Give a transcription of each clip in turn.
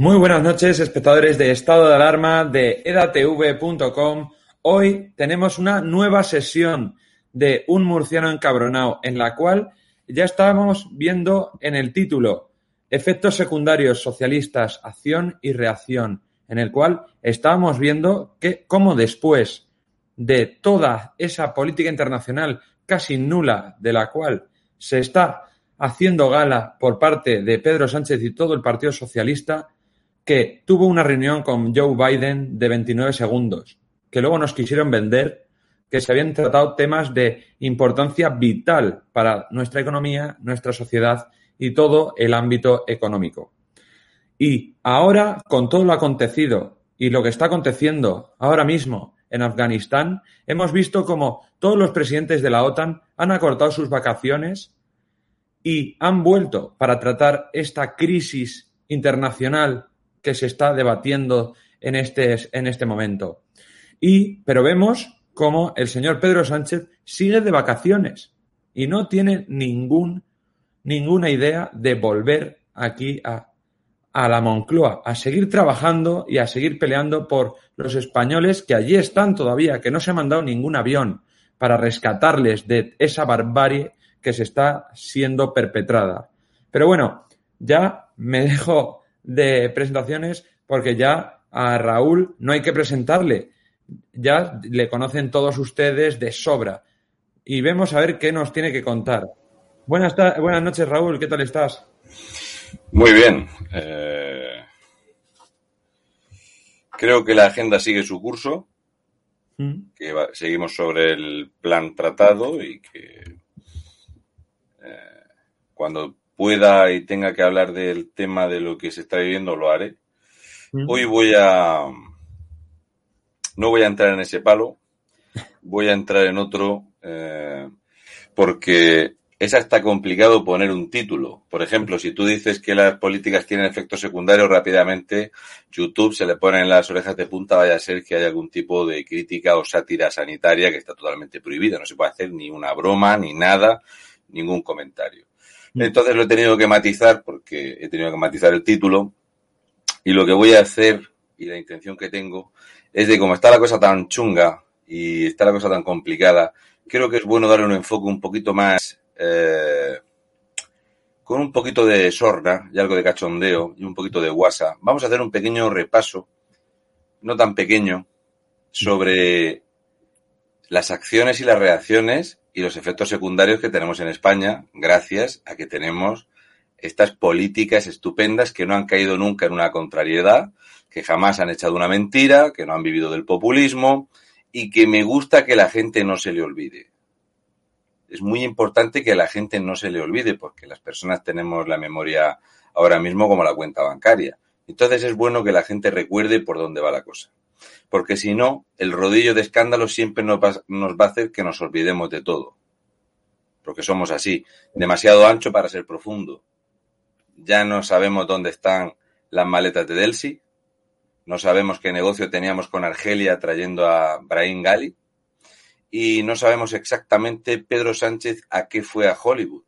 Muy buenas noches, espectadores de Estado de Alarma de edatv.com. Hoy tenemos una nueva sesión de Un murciano encabronado, en la cual ya estábamos viendo en el título Efectos secundarios socialistas, acción y reacción, en el cual estábamos viendo que cómo después de toda esa política internacional casi nula de la cual se está haciendo gala por parte de Pedro Sánchez y todo el Partido Socialista, que tuvo una reunión con Joe Biden de 29 segundos, que luego nos quisieron vender que se habían tratado temas de importancia vital para nuestra economía, nuestra sociedad y todo el ámbito económico. Y ahora, con todo lo acontecido y lo que está aconteciendo ahora mismo en Afganistán, hemos visto como todos los presidentes de la OTAN han acortado sus vacaciones y han vuelto para tratar esta crisis internacional que se está debatiendo en este, en este momento. Y, pero vemos cómo el señor Pedro Sánchez sigue de vacaciones y no tiene ningún, ninguna idea de volver aquí a, a la Moncloa, a seguir trabajando y a seguir peleando por los españoles que allí están todavía, que no se ha mandado ningún avión para rescatarles de esa barbarie que se está siendo perpetrada. Pero bueno, ya me dejo de presentaciones porque ya a Raúl no hay que presentarle. Ya le conocen todos ustedes de sobra. Y vemos a ver qué nos tiene que contar. Buenas, buenas noches, Raúl. ¿Qué tal estás? Muy bien. Eh, creo que la agenda sigue su curso. ¿Mm? Que seguimos sobre el plan tratado y que eh, cuando pueda y tenga que hablar del tema de lo que se está viviendo, lo haré. Hoy voy a... No voy a entrar en ese palo, voy a entrar en otro, eh, porque es hasta complicado poner un título. Por ejemplo, si tú dices que las políticas tienen efectos secundarios, rápidamente YouTube se le pone en las orejas de punta, vaya a ser que haya algún tipo de crítica o sátira sanitaria que está totalmente prohibida. No se puede hacer ni una broma, ni nada, ningún comentario. Mm. Entonces lo he tenido que matizar porque he tenido que matizar el título y lo que voy a hacer y la intención que tengo es de como está la cosa tan chunga y está la cosa tan complicada, creo que es bueno darle un enfoque un poquito más eh, con un poquito de sorna y algo de cachondeo y un poquito de guasa. Vamos a hacer un pequeño repaso, no tan pequeño, sobre las acciones y las reacciones y los efectos secundarios que tenemos en España gracias a que tenemos estas políticas estupendas que no han caído nunca en una contrariedad, que jamás han echado una mentira, que no han vivido del populismo y que me gusta que la gente no se le olvide. Es muy importante que la gente no se le olvide porque las personas tenemos la memoria ahora mismo como la cuenta bancaria. Entonces es bueno que la gente recuerde por dónde va la cosa porque si no, el rodillo de escándalo siempre nos va, a hacer que nos olvidemos de todo. Porque somos así, demasiado ancho para ser profundo. Ya no sabemos dónde están las maletas de Delsi, no sabemos qué negocio teníamos con Argelia trayendo a Brahim Gali, y no sabemos exactamente Pedro Sánchez a qué fue a Hollywood,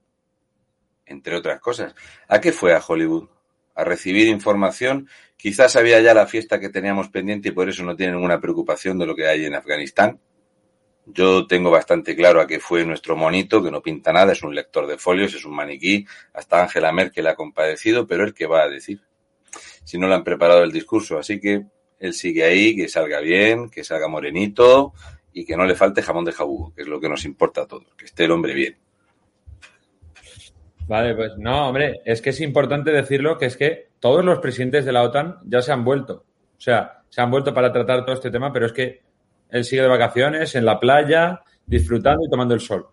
entre otras cosas. ¿A qué fue a Hollywood? A recibir información Quizás había ya la fiesta que teníamos pendiente y por eso no tiene ninguna preocupación de lo que hay en Afganistán. Yo tengo bastante claro a qué fue nuestro monito, que no pinta nada, es un lector de folios, es un maniquí. Hasta Angela Merkel ha compadecido, pero él que va a decir. Si no le han preparado el discurso. Así que él sigue ahí, que salga bien, que salga morenito y que no le falte jamón de jabugo, que es lo que nos importa a todos, que esté el hombre bien. Vale, pues no, hombre, es que es importante decirlo que es que todos los presidentes de la OTAN ya se han vuelto. O sea, se han vuelto para tratar todo este tema, pero es que él sigue de vacaciones en la playa, disfrutando y tomando el sol.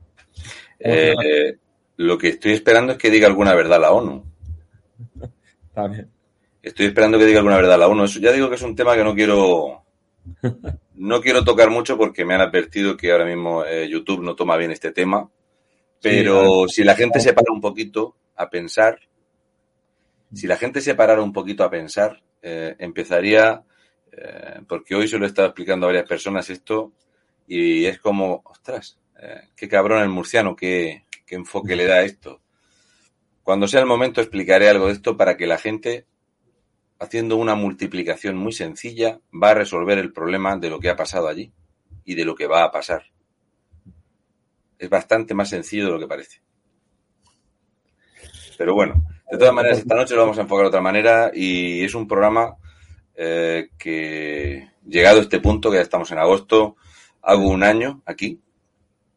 Eh, lo que estoy esperando es que diga alguna verdad la ONU. También. Estoy esperando que diga alguna verdad la ONU. ya digo que es un tema que no quiero no quiero tocar mucho porque me han advertido que ahora mismo eh, YouTube no toma bien este tema pero si la gente se para un poquito a pensar, si la gente se parara un poquito a pensar, eh, empezaría, eh, porque hoy se lo he estado explicando a varias personas esto, y es como, ostras, eh, qué cabrón el murciano, qué, qué enfoque le da a esto. Cuando sea el momento explicaré algo de esto para que la gente, haciendo una multiplicación muy sencilla, va a resolver el problema de lo que ha pasado allí y de lo que va a pasar. Es bastante más sencillo de lo que parece. Pero bueno, de todas maneras, esta noche lo vamos a enfocar de otra manera y es un programa eh, que, llegado a este punto, que ya estamos en agosto, hago un año aquí.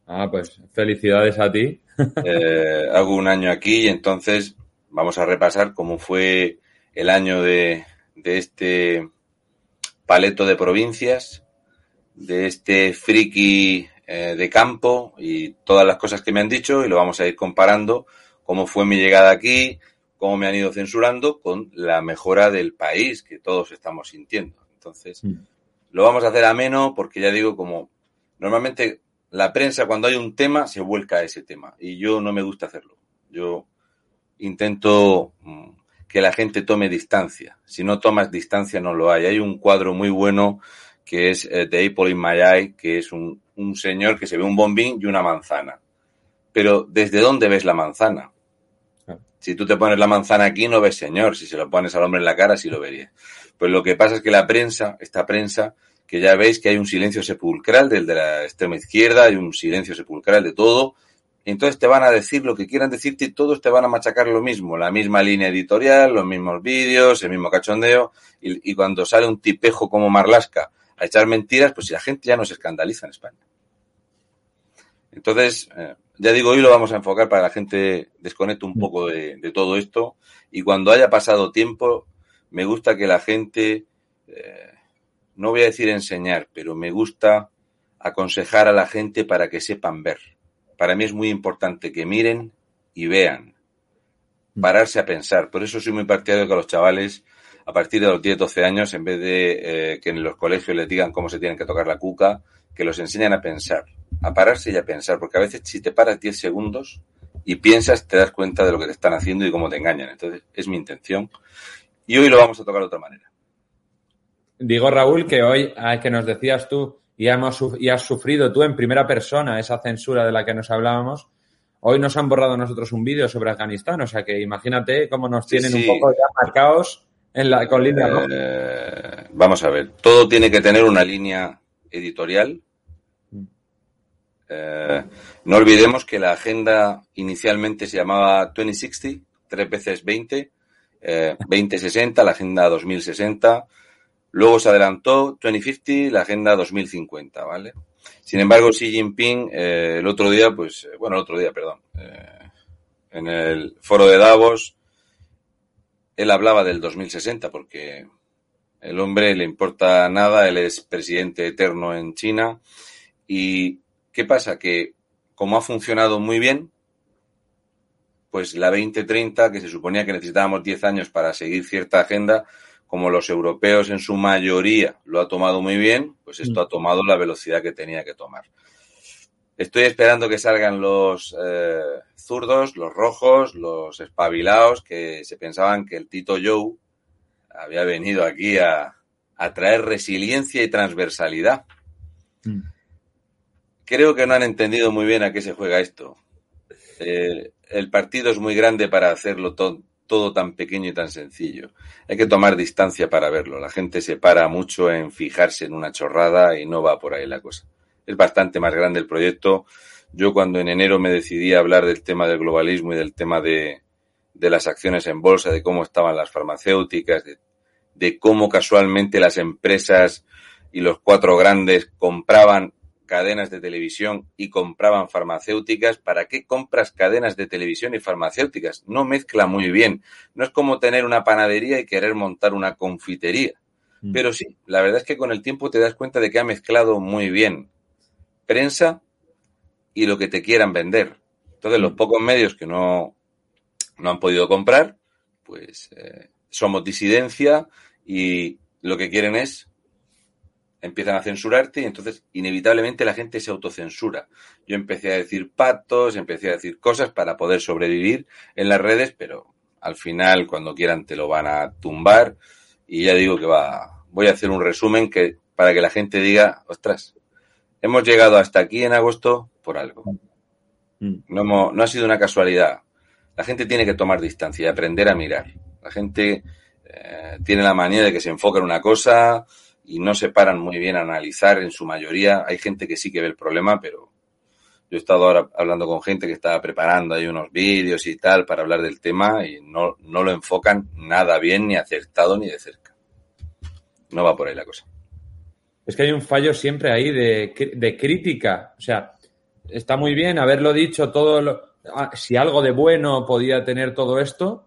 Ah, pues felicidades a ti. Eh, hago un año aquí y entonces vamos a repasar cómo fue el año de, de este paleto de provincias, de este friki eh, de campo y todas las cosas que me han dicho y lo vamos a ir comparando cómo fue mi llegada aquí, cómo me han ido censurando con la mejora del país que todos estamos sintiendo. Entonces, mm. lo vamos a hacer ameno porque ya digo, como normalmente la prensa cuando hay un tema se vuelca a ese tema y yo no me gusta hacerlo. Yo intento mm, que la gente tome distancia. Si no tomas distancia no lo hay. Hay un cuadro muy bueno que es eh, The Apple in My Eye, que es un, un señor que se ve un bombín y una manzana. Pero ¿desde dónde ves la manzana? Si tú te pones la manzana aquí, no ves señor. Si se lo pones al hombre en la cara, sí lo vería. Pues lo que pasa es que la prensa, esta prensa, que ya veis que hay un silencio sepulcral del de la extrema izquierda, hay un silencio sepulcral de todo, entonces te van a decir lo que quieran decirte y todos te van a machacar lo mismo, la misma línea editorial, los mismos vídeos, el mismo cachondeo, y, y cuando sale un tipejo como Marlasca a echar mentiras, pues si la gente ya no se escandaliza en España. Entonces, eh, ya digo, hoy lo vamos a enfocar para que la gente desconecte un poco de, todo esto y cuando haya pasado tiempo, me gusta que la gente, eh, no voy a decir enseñar, pero me gusta aconsejar a la gente para que sepan ver. Para mí es muy importante que miren y vean, mm. pararse a pensar. Por eso soy muy partidario que a los chavales, a partir de los 10, 12 años, en vez de eh, que en los colegios les digan cómo se tienen que tocar la cuca, que los enseñan a pensar a pararse y a pensar, porque a veces si te paras 10 segundos y piensas, te das cuenta de lo que te están haciendo y cómo te engañan. Entonces, es mi intención. Y hoy lo vamos a tocar de otra manera. Digo, Raúl, que hoy, ah, que nos decías tú, y, hemos, y has sufrido tú en primera persona esa censura de la que nos hablábamos, hoy nos han borrado nosotros un vídeo sobre Afganistán, o sea que imagínate cómo nos tienen un poco ya marcados en la, con línea eh, Vamos a ver, todo tiene que tener una línea editorial eh, no olvidemos que la agenda inicialmente se llamaba 2060, tres veces 20, 2060, eh, la agenda 2060. Luego se adelantó 2050, la agenda 2050, ¿vale? Sin embargo, Xi Jinping eh, el otro día, pues, bueno, el otro día, perdón, en el foro de Davos, él hablaba del 2060 porque el hombre le importa nada, él es presidente eterno en China y ¿Qué pasa? Que como ha funcionado muy bien, pues la 2030, que se suponía que necesitábamos 10 años para seguir cierta agenda, como los europeos en su mayoría lo ha tomado muy bien, pues esto mm. ha tomado la velocidad que tenía que tomar. Estoy esperando que salgan los eh, zurdos, los rojos, los espabilados, que se pensaban que el Tito Joe había venido aquí a, a traer resiliencia y transversalidad. Mm creo que no han entendido muy bien a qué se juega esto. Eh, el partido es muy grande para hacerlo todo tan pequeño y tan sencillo. Hay que tomar distancia para verlo. La gente se para mucho en fijarse en una chorrada y no va por ahí la cosa. Es bastante más grande el proyecto. Yo cuando en enero me decidí a hablar del tema del globalismo y del tema de, de las acciones en bolsa, de cómo estaban las farmacéuticas, de, de cómo casualmente las empresas y los cuatro grandes compraban cadenas de televisión y compraban farmacéuticas, ¿para qué compras cadenas de televisión y farmacéuticas? No mezcla muy bien. No es como tener una panadería y querer montar una confitería. Mm. Pero sí, la verdad es que con el tiempo te das cuenta de que ha mezclado muy bien prensa y lo que te quieran vender. Entonces, los mm. pocos medios que no, no han podido comprar, pues eh, somos disidencia y lo que quieren es empiezan a censurarte y entonces inevitablemente la gente se autocensura. Yo empecé a decir patos, empecé a decir cosas para poder sobrevivir en las redes, pero al final cuando quieran te lo van a tumbar y ya digo que va, voy a hacer un resumen que para que la gente diga, ostras, hemos llegado hasta aquí en agosto por algo. Mm. No, no ha sido una casualidad. La gente tiene que tomar distancia y aprender a mirar. La gente eh, tiene la manía de que se enfoca en una cosa y no se paran muy bien a analizar en su mayoría. Hay gente que sí que ve el problema, pero yo he estado ahora hablando con gente que estaba preparando ahí unos vídeos y tal para hablar del tema y no, no lo enfocan nada bien, ni acertado, ni de cerca. No va por ahí la cosa. Es que hay un fallo siempre ahí de, de crítica. O sea, está muy bien haberlo dicho todo lo, ah, si algo de bueno podía tener todo esto,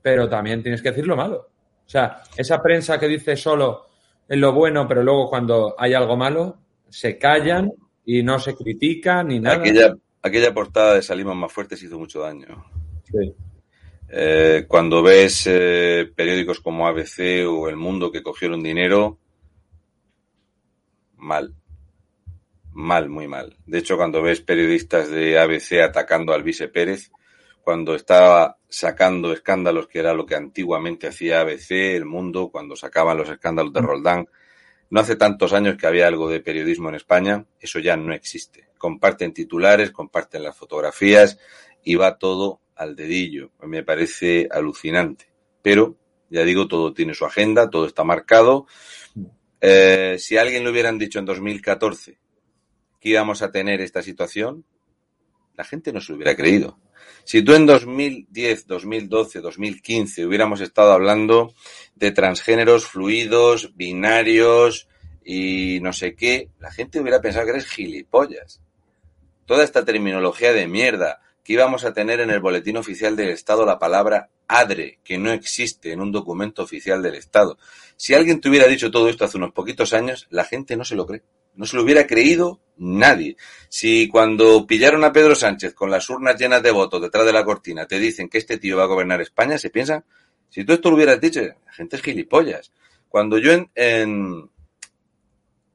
pero también tienes que decir lo malo. O sea, esa prensa que dice solo en lo bueno, pero luego cuando hay algo malo, se callan y no se critican ni nada. Aquella, aquella portada de Salimos más fuertes hizo mucho daño. Sí. Eh, cuando ves eh, periódicos como ABC o El Mundo que cogieron dinero, mal mal, muy mal. De hecho, cuando ves periodistas de ABC atacando al vice Pérez, cuando estaba sacando escándalos, que era lo que antiguamente hacía ABC, El Mundo, cuando sacaban los escándalos de mm. Roldán, no hace tantos años que había algo de periodismo en España, eso ya no existe. Comparten titulares, comparten las fotografías y va todo al dedillo. Me parece alucinante. Pero, ya digo, todo tiene su agenda, todo está marcado. Eh, si alguien lo hubieran dicho en 2014 que íbamos a tener esta situación, la gente no se hubiera creído. Si tú en 2010, 2012, 2015 hubiéramos estado hablando de transgéneros fluidos, binarios y no sé qué, la gente hubiera pensado que eres gilipollas. Toda esta terminología de mierda que íbamos a tener en el boletín oficial del Estado la palabra adre, que no existe en un documento oficial del Estado. Si alguien te hubiera dicho todo esto hace unos poquitos años, la gente no se lo cree. No se lo hubiera creído nadie. Si cuando pillaron a Pedro Sánchez con las urnas llenas de votos detrás de la cortina te dicen que este tío va a gobernar España, se piensan, si tú esto lo hubieras dicho, la gente es gilipollas. Cuando yo en,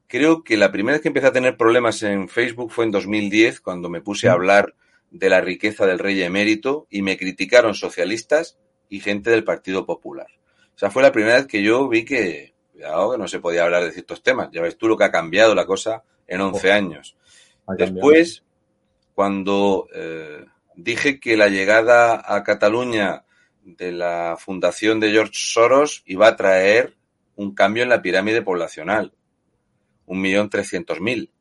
creo que la primera vez que empecé a tener problemas en Facebook fue en 2010, cuando me puse a hablar de la riqueza del rey emérito y me criticaron socialistas y gente del Partido Popular. O sea, fue la primera vez que yo vi que, Cuidado que no se podía hablar de ciertos temas. Ya ves tú lo que ha cambiado la cosa en 11 años. Después, cuando eh, dije que la llegada a Cataluña de la fundación de George Soros iba a traer un cambio en la pirámide poblacional. Un millón trescientos mil.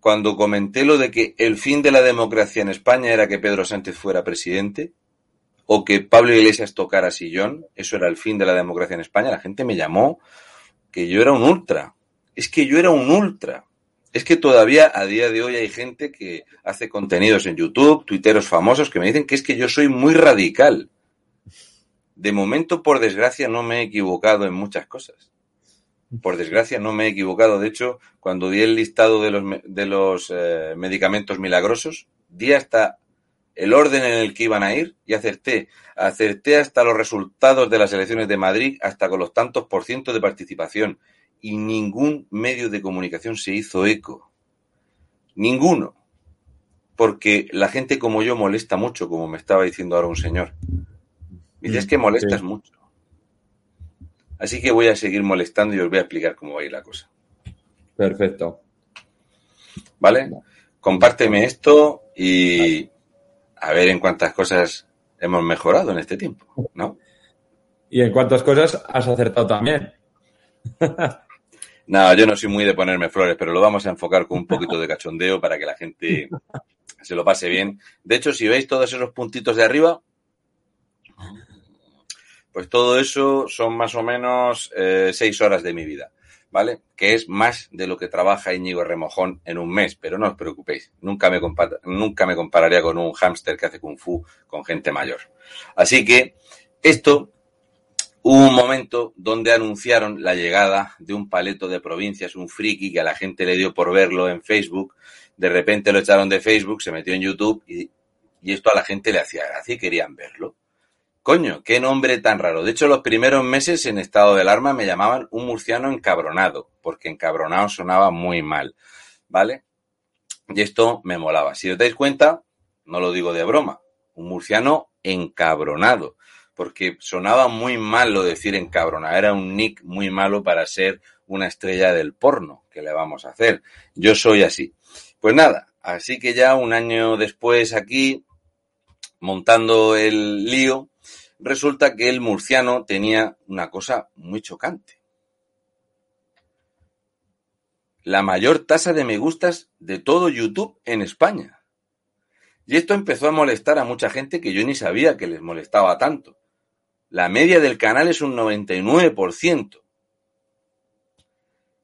Cuando comenté lo de que el fin de la democracia en España era que Pedro Sánchez fuera presidente, o que Pablo Iglesias tocara sillón, eso era el fin de la democracia en España, la gente me llamó que yo era un ultra. Es que yo era un ultra. Es que todavía a día de hoy hay gente que hace contenidos en YouTube, tuiteros famosos, que me dicen que es que yo soy muy radical. De momento, por desgracia, no me he equivocado en muchas cosas. Por desgracia, no me he equivocado. De hecho, cuando di el listado de los, de los eh, medicamentos milagrosos, di hasta el orden en el que iban a ir y acerté. Acerté hasta los resultados de las elecciones de Madrid, hasta con los tantos por ciento de participación. Y ningún medio de comunicación se hizo eco. Ninguno. Porque la gente como yo molesta mucho, como me estaba diciendo ahora un señor. dices que molestas mucho. Así que voy a seguir molestando y os voy a explicar cómo va a ir la cosa. Perfecto. ¿Vale? Compárteme esto y, a ver en cuántas cosas hemos mejorado en este tiempo, ¿no? Y en cuántas cosas has acertado también. no, yo no soy muy de ponerme flores, pero lo vamos a enfocar con un poquito de cachondeo para que la gente se lo pase bien. De hecho, si veis todos esos puntitos de arriba, pues todo eso son más o menos eh, seis horas de mi vida. ¿vale? Que es más de lo que trabaja Íñigo Remojón en un mes, pero no os preocupéis, nunca me, nunca me compararía con un hámster que hace kung fu con gente mayor. Así que esto hubo un momento donde anunciaron la llegada de un paleto de provincias, un friki que a la gente le dio por verlo en Facebook, de repente lo echaron de Facebook, se metió en YouTube y, y esto a la gente le hacía gracia y querían verlo coño, qué nombre tan raro. De hecho, los primeros meses en estado de alarma me llamaban un murciano encabronado, porque encabronado sonaba muy mal, ¿vale? Y esto me molaba. Si os dais cuenta, no lo digo de broma, un murciano encabronado, porque sonaba muy malo decir encabronado, era un nick muy malo para ser una estrella del porno, que le vamos a hacer? Yo soy así. Pues nada, así que ya un año después aquí, montando el lío, resulta que el murciano tenía una cosa muy chocante. La mayor tasa de me gustas de todo YouTube en España. Y esto empezó a molestar a mucha gente que yo ni sabía que les molestaba tanto. La media del canal es un 99%.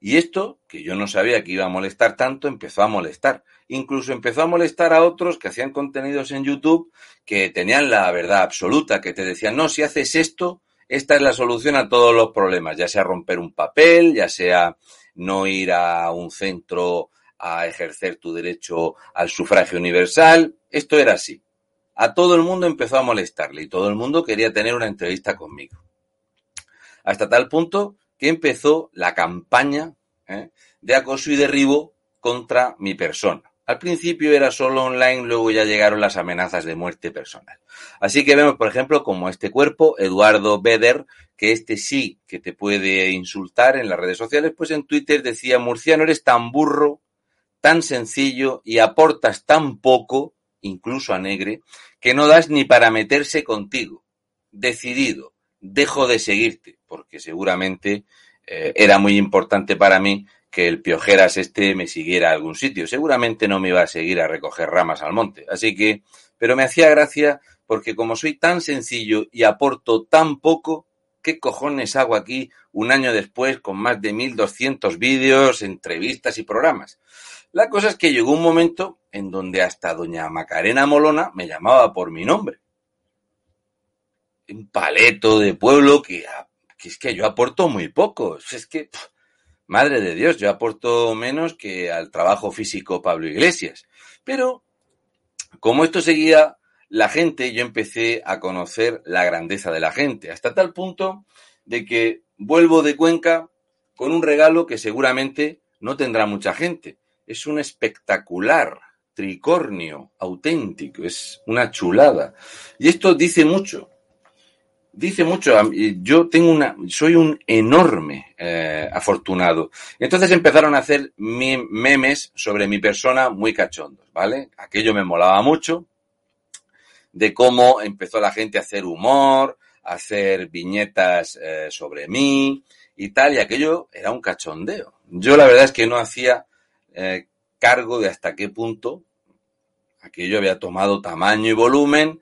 Y esto, que yo no sabía que iba a molestar tanto, empezó a molestar. Incluso empezó a molestar a otros que hacían contenidos en YouTube que tenían la verdad absoluta, que te decían, no, si haces esto, esta es la solución a todos los problemas, ya sea romper un papel, ya sea no ir a un centro a ejercer tu derecho al sufragio universal. Esto era así. A todo el mundo empezó a molestarle y todo el mundo quería tener una entrevista conmigo. Hasta tal punto que empezó la campaña ¿eh? de acoso y derribo contra mi persona. Al principio era solo online, luego ya llegaron las amenazas de muerte personal. Así que vemos, por ejemplo, como este cuerpo, Eduardo Beder, que este sí que te puede insultar en las redes sociales, pues en Twitter decía, Murciano, eres tan burro, tan sencillo y aportas tan poco, incluso a Negre, que no das ni para meterse contigo. Decidido, dejo de seguirte, porque seguramente eh, era muy importante para mí que el piojeras este me siguiera a algún sitio. Seguramente no me iba a seguir a recoger ramas al monte. Así que, pero me hacía gracia porque como soy tan sencillo y aporto tan poco, ¿qué cojones hago aquí un año después con más de 1200 vídeos, entrevistas y programas? La cosa es que llegó un momento en donde hasta doña Macarena Molona me llamaba por mi nombre un paleto de pueblo que, es que yo aporto muy poco. Es que, madre de Dios, yo aporto menos que al trabajo físico Pablo Iglesias. Pero, como esto seguía, la gente, yo empecé a conocer la grandeza de la gente, hasta tal punto de que vuelvo de Cuenca con un regalo que seguramente no tendrá mucha gente. Es un espectacular tricornio auténtico, es una chulada. Y esto dice mucho, dice mucho. Yo tengo una, soy un enorme eh, afortunado. Entonces empezaron a hacer memes sobre mi persona muy cachondos, ¿vale? Aquello me molaba mucho de cómo empezó la gente a hacer humor, a hacer viñetas eh, sobre mí y tal, y aquello era un cachondeo. Yo la verdad es que no hacía eh, cargo de hasta qué punto aquello había tomado tamaño y volumen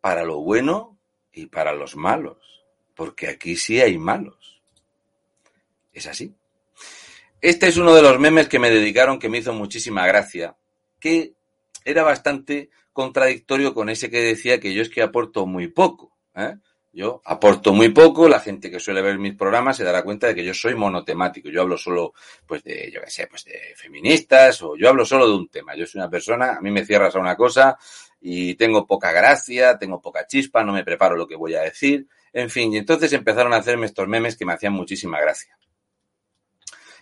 para lo bueno y para los malos, porque aquí sí hay malos. Es así. Este es uno de los memes que me dedicaron que me hizo muchísima gracia, que era bastante contradictorio con ese que decía que yo es que aporto muy poco. ¿eh? Yo aporto muy poco, la gente que suele ver mis programas se dará cuenta de que yo soy monotemático. Yo hablo solo, pues de, yo qué sé, pues de feministas o yo hablo solo de un tema. Yo soy una persona, a mí me cierras a una cosa y tengo poca gracia, tengo poca chispa, no me preparo lo que voy a decir. En fin, y entonces empezaron a hacerme estos memes que me hacían muchísima gracia.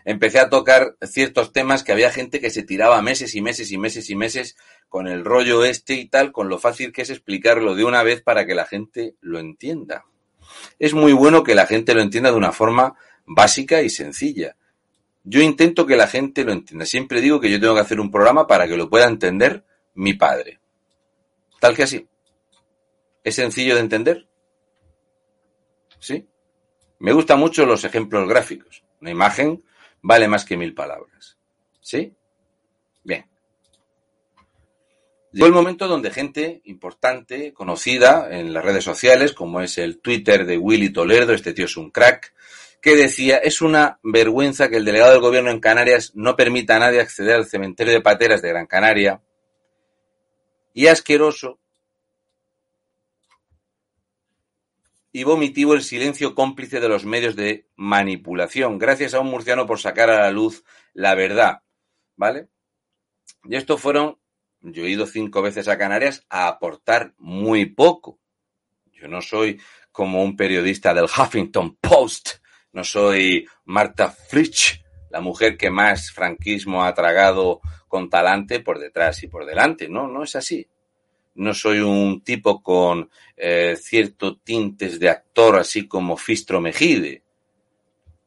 Empecé a tocar ciertos temas que había gente que se tiraba meses y meses y meses y meses con el rollo este y tal, con lo fácil que es explicarlo de una vez para que la gente lo entienda. Es muy bueno que la gente lo entienda de una forma básica y sencilla. Yo intento que la gente lo entienda. Siempre digo que yo tengo que hacer un programa para que lo pueda entender mi padre. Tal que así. ¿Es sencillo de entender? ¿Sí? Me gustan mucho los ejemplos gráficos. Una imagen vale más que mil palabras. ¿Sí? Bien. Llegó el momento donde gente importante, conocida en las redes sociales, como es el Twitter de Willy Toledo, este tío es un crack, que decía, es una vergüenza que el delegado del gobierno en Canarias no permita a nadie acceder al cementerio de pateras de Gran Canaria, y asqueroso y vomitivo el silencio cómplice de los medios de manipulación, gracias a un murciano por sacar a la luz la verdad, ¿vale? Y esto fueron yo he ido cinco veces a Canarias a aportar muy poco. Yo no soy como un periodista del Huffington Post, no soy Marta Fritsch, la mujer que más franquismo ha tragado con talante por detrás y por delante. No, no es así. No soy un tipo con eh, cierto tintes de actor así como Fistro Mejide.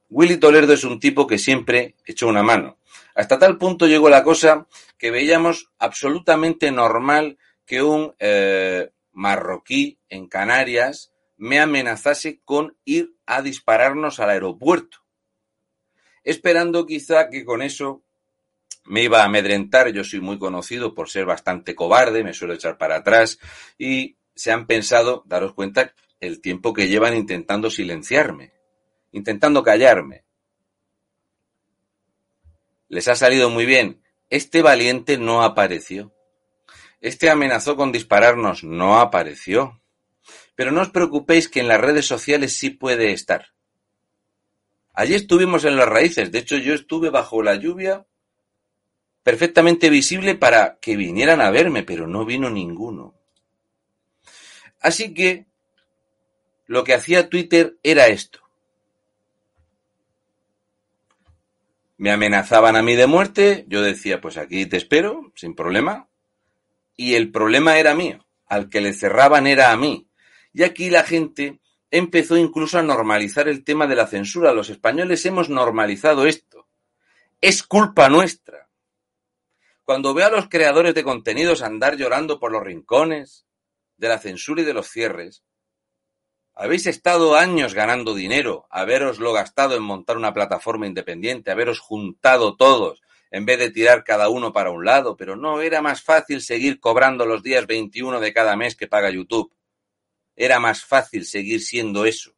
Willy Toledo es un tipo que siempre echó una mano. Hasta tal punto llegó la cosa que veíamos absolutamente normal que un eh, marroquí en Canarias me amenazase con ir a dispararnos al aeropuerto, esperando quizá que con eso me iba a amedrentar. Yo soy muy conocido por ser bastante cobarde, me suelo echar para atrás y se han pensado, daros cuenta, el tiempo que llevan intentando silenciarme, intentando callarme. Les ha salido muy bien. Este valiente no apareció. Este amenazó con dispararnos, no apareció. Pero no os preocupéis que en las redes sociales sí puede estar. Allí estuvimos en las raíces, de hecho yo estuve bajo la lluvia perfectamente visible para que vinieran a verme, pero no vino ninguno. Así que lo que hacía Twitter era esto. Me amenazaban a mí de muerte, yo decía, pues aquí te espero, sin problema. Y el problema era mío, al que le cerraban era a mí. Y aquí la gente empezó incluso a normalizar el tema de la censura. Los españoles hemos normalizado esto. Es culpa nuestra. Cuando veo a los creadores de contenidos andar llorando por los rincones de la censura y de los cierres, habéis estado años ganando dinero, haberoslo gastado en montar una plataforma independiente, haberos juntado todos, en vez de tirar cada uno para un lado, pero no era más fácil seguir cobrando los días 21 de cada mes que paga YouTube. Era más fácil seguir siendo eso.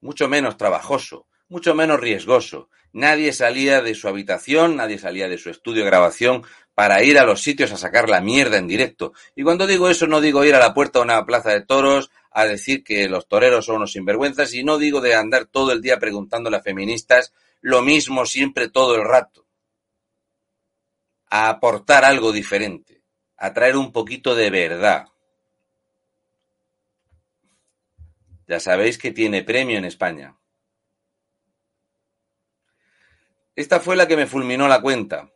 Mucho menos trabajoso, mucho menos riesgoso. Nadie salía de su habitación, nadie salía de su estudio de grabación para ir a los sitios a sacar la mierda en directo. Y cuando digo eso no digo ir a la puerta de una plaza de toros a decir que los toreros son unos sinvergüenzas y no digo de andar todo el día preguntándole a feministas lo mismo siempre todo el rato. A aportar algo diferente, a traer un poquito de verdad. Ya sabéis que tiene premio en España. Esta fue la que me fulminó la cuenta.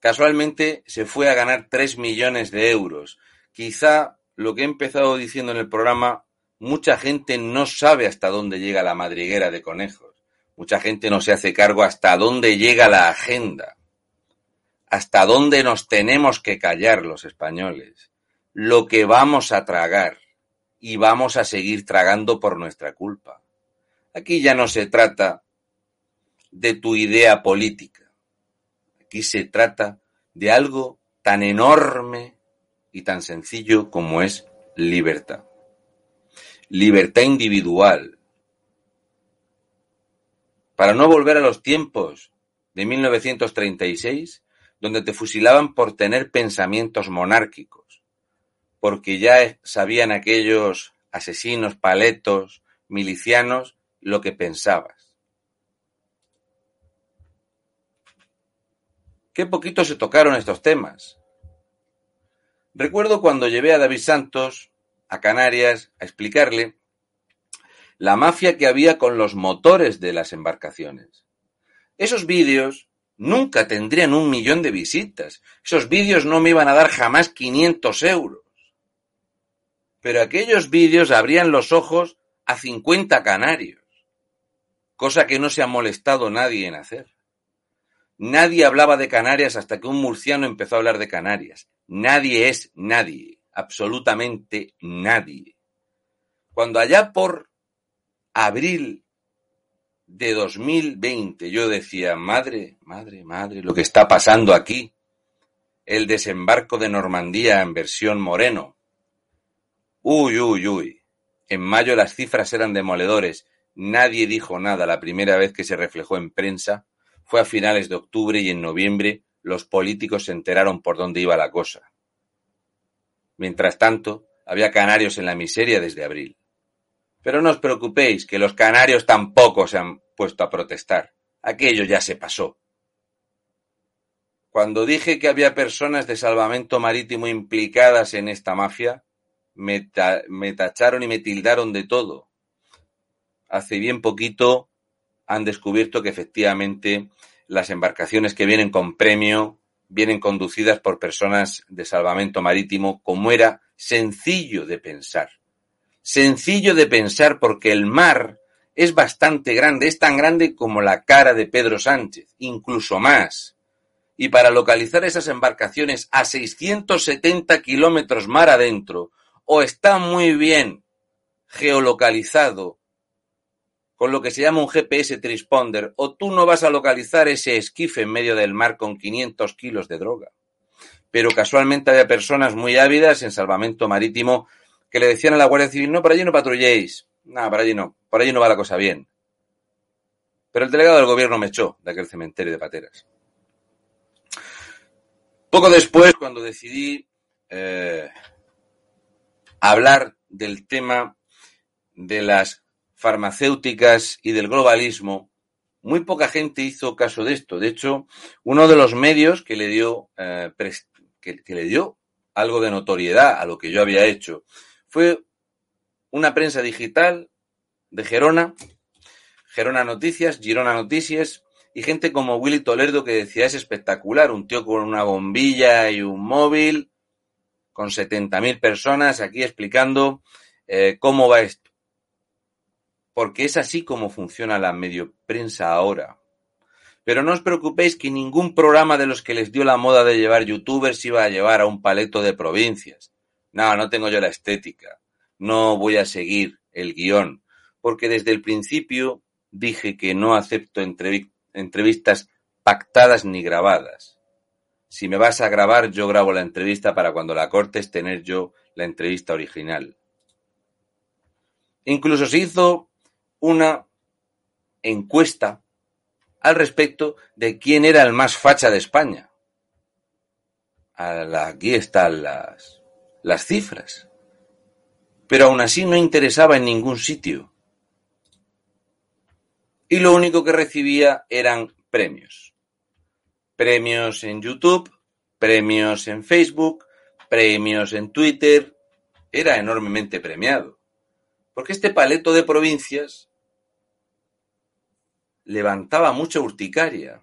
Casualmente se fue a ganar 3 millones de euros. Quizá lo que he empezado diciendo en el programa, mucha gente no sabe hasta dónde llega la madriguera de conejos. Mucha gente no se hace cargo hasta dónde llega la agenda. Hasta dónde nos tenemos que callar los españoles. Lo que vamos a tragar. Y vamos a seguir tragando por nuestra culpa. Aquí ya no se trata de tu idea política. Aquí se trata de algo tan enorme y tan sencillo como es libertad. Libertad individual. Para no volver a los tiempos de 1936, donde te fusilaban por tener pensamientos monárquicos, porque ya sabían aquellos asesinos, paletos, milicianos, lo que pensabas. Qué poquito se tocaron estos temas. Recuerdo cuando llevé a David Santos a Canarias a explicarle la mafia que había con los motores de las embarcaciones. Esos vídeos nunca tendrían un millón de visitas. Esos vídeos no me iban a dar jamás 500 euros. Pero aquellos vídeos abrían los ojos a 50 canarios, cosa que no se ha molestado nadie en hacer. Nadie hablaba de Canarias hasta que un murciano empezó a hablar de Canarias. Nadie es nadie, absolutamente nadie. Cuando allá por abril de 2020 yo decía, madre, madre, madre, lo que está pasando aquí, el desembarco de Normandía en versión Moreno. Uy, uy, uy. En mayo las cifras eran demoledores. Nadie dijo nada la primera vez que se reflejó en prensa fue a finales de octubre y en noviembre los políticos se enteraron por dónde iba la cosa. Mientras tanto, había canarios en la miseria desde abril. Pero no os preocupéis, que los canarios tampoco se han puesto a protestar. Aquello ya se pasó. Cuando dije que había personas de salvamento marítimo implicadas en esta mafia, me, me tacharon y me tildaron de todo. Hace bien poquito han descubierto que efectivamente las embarcaciones que vienen con premio vienen conducidas por personas de salvamento marítimo, como era sencillo de pensar. Sencillo de pensar porque el mar es bastante grande, es tan grande como la cara de Pedro Sánchez, incluso más. Y para localizar esas embarcaciones a 670 kilómetros mar adentro, o está muy bien geolocalizado con lo que se llama un GPS transponder, o tú no vas a localizar ese esquife en medio del mar con 500 kilos de droga. Pero casualmente había personas muy ávidas en salvamento marítimo que le decían a la Guardia Civil, no, por allí no patrulléis. No, por allí no, por allí no va la cosa bien. Pero el delegado del gobierno me echó de aquel cementerio de pateras. Poco después, cuando decidí eh, hablar del tema de las farmacéuticas y del globalismo, muy poca gente hizo caso de esto. De hecho, uno de los medios que le dio, eh, que, le dio algo de notoriedad a lo que yo había hecho fue una prensa digital de Gerona, Gerona Noticias, Girona Noticias, y gente como Willy Toledo que decía es espectacular, un tío con una bombilla y un móvil, con 70.000 personas aquí explicando eh, cómo va esto porque es así como funciona la medio prensa ahora. Pero no os preocupéis que ningún programa de los que les dio la moda de llevar youtubers iba a llevar a un paleto de provincias. No, no tengo yo la estética. No voy a seguir el guion. Porque desde el principio dije que no acepto entrevistas pactadas ni grabadas. Si me vas a grabar, yo grabo la entrevista para cuando la cortes tener yo la entrevista original. Incluso se hizo una encuesta al respecto de quién era el más facha de España. Aquí están las, cifras. Pero aún así no interesaba en ningún sitio. Y lo único que recibía eran premios. Premios en YouTube, premios en Facebook, premios en Twitter. Era enormemente premiado. Porque este paleto de provincias levantaba mucha urticaria.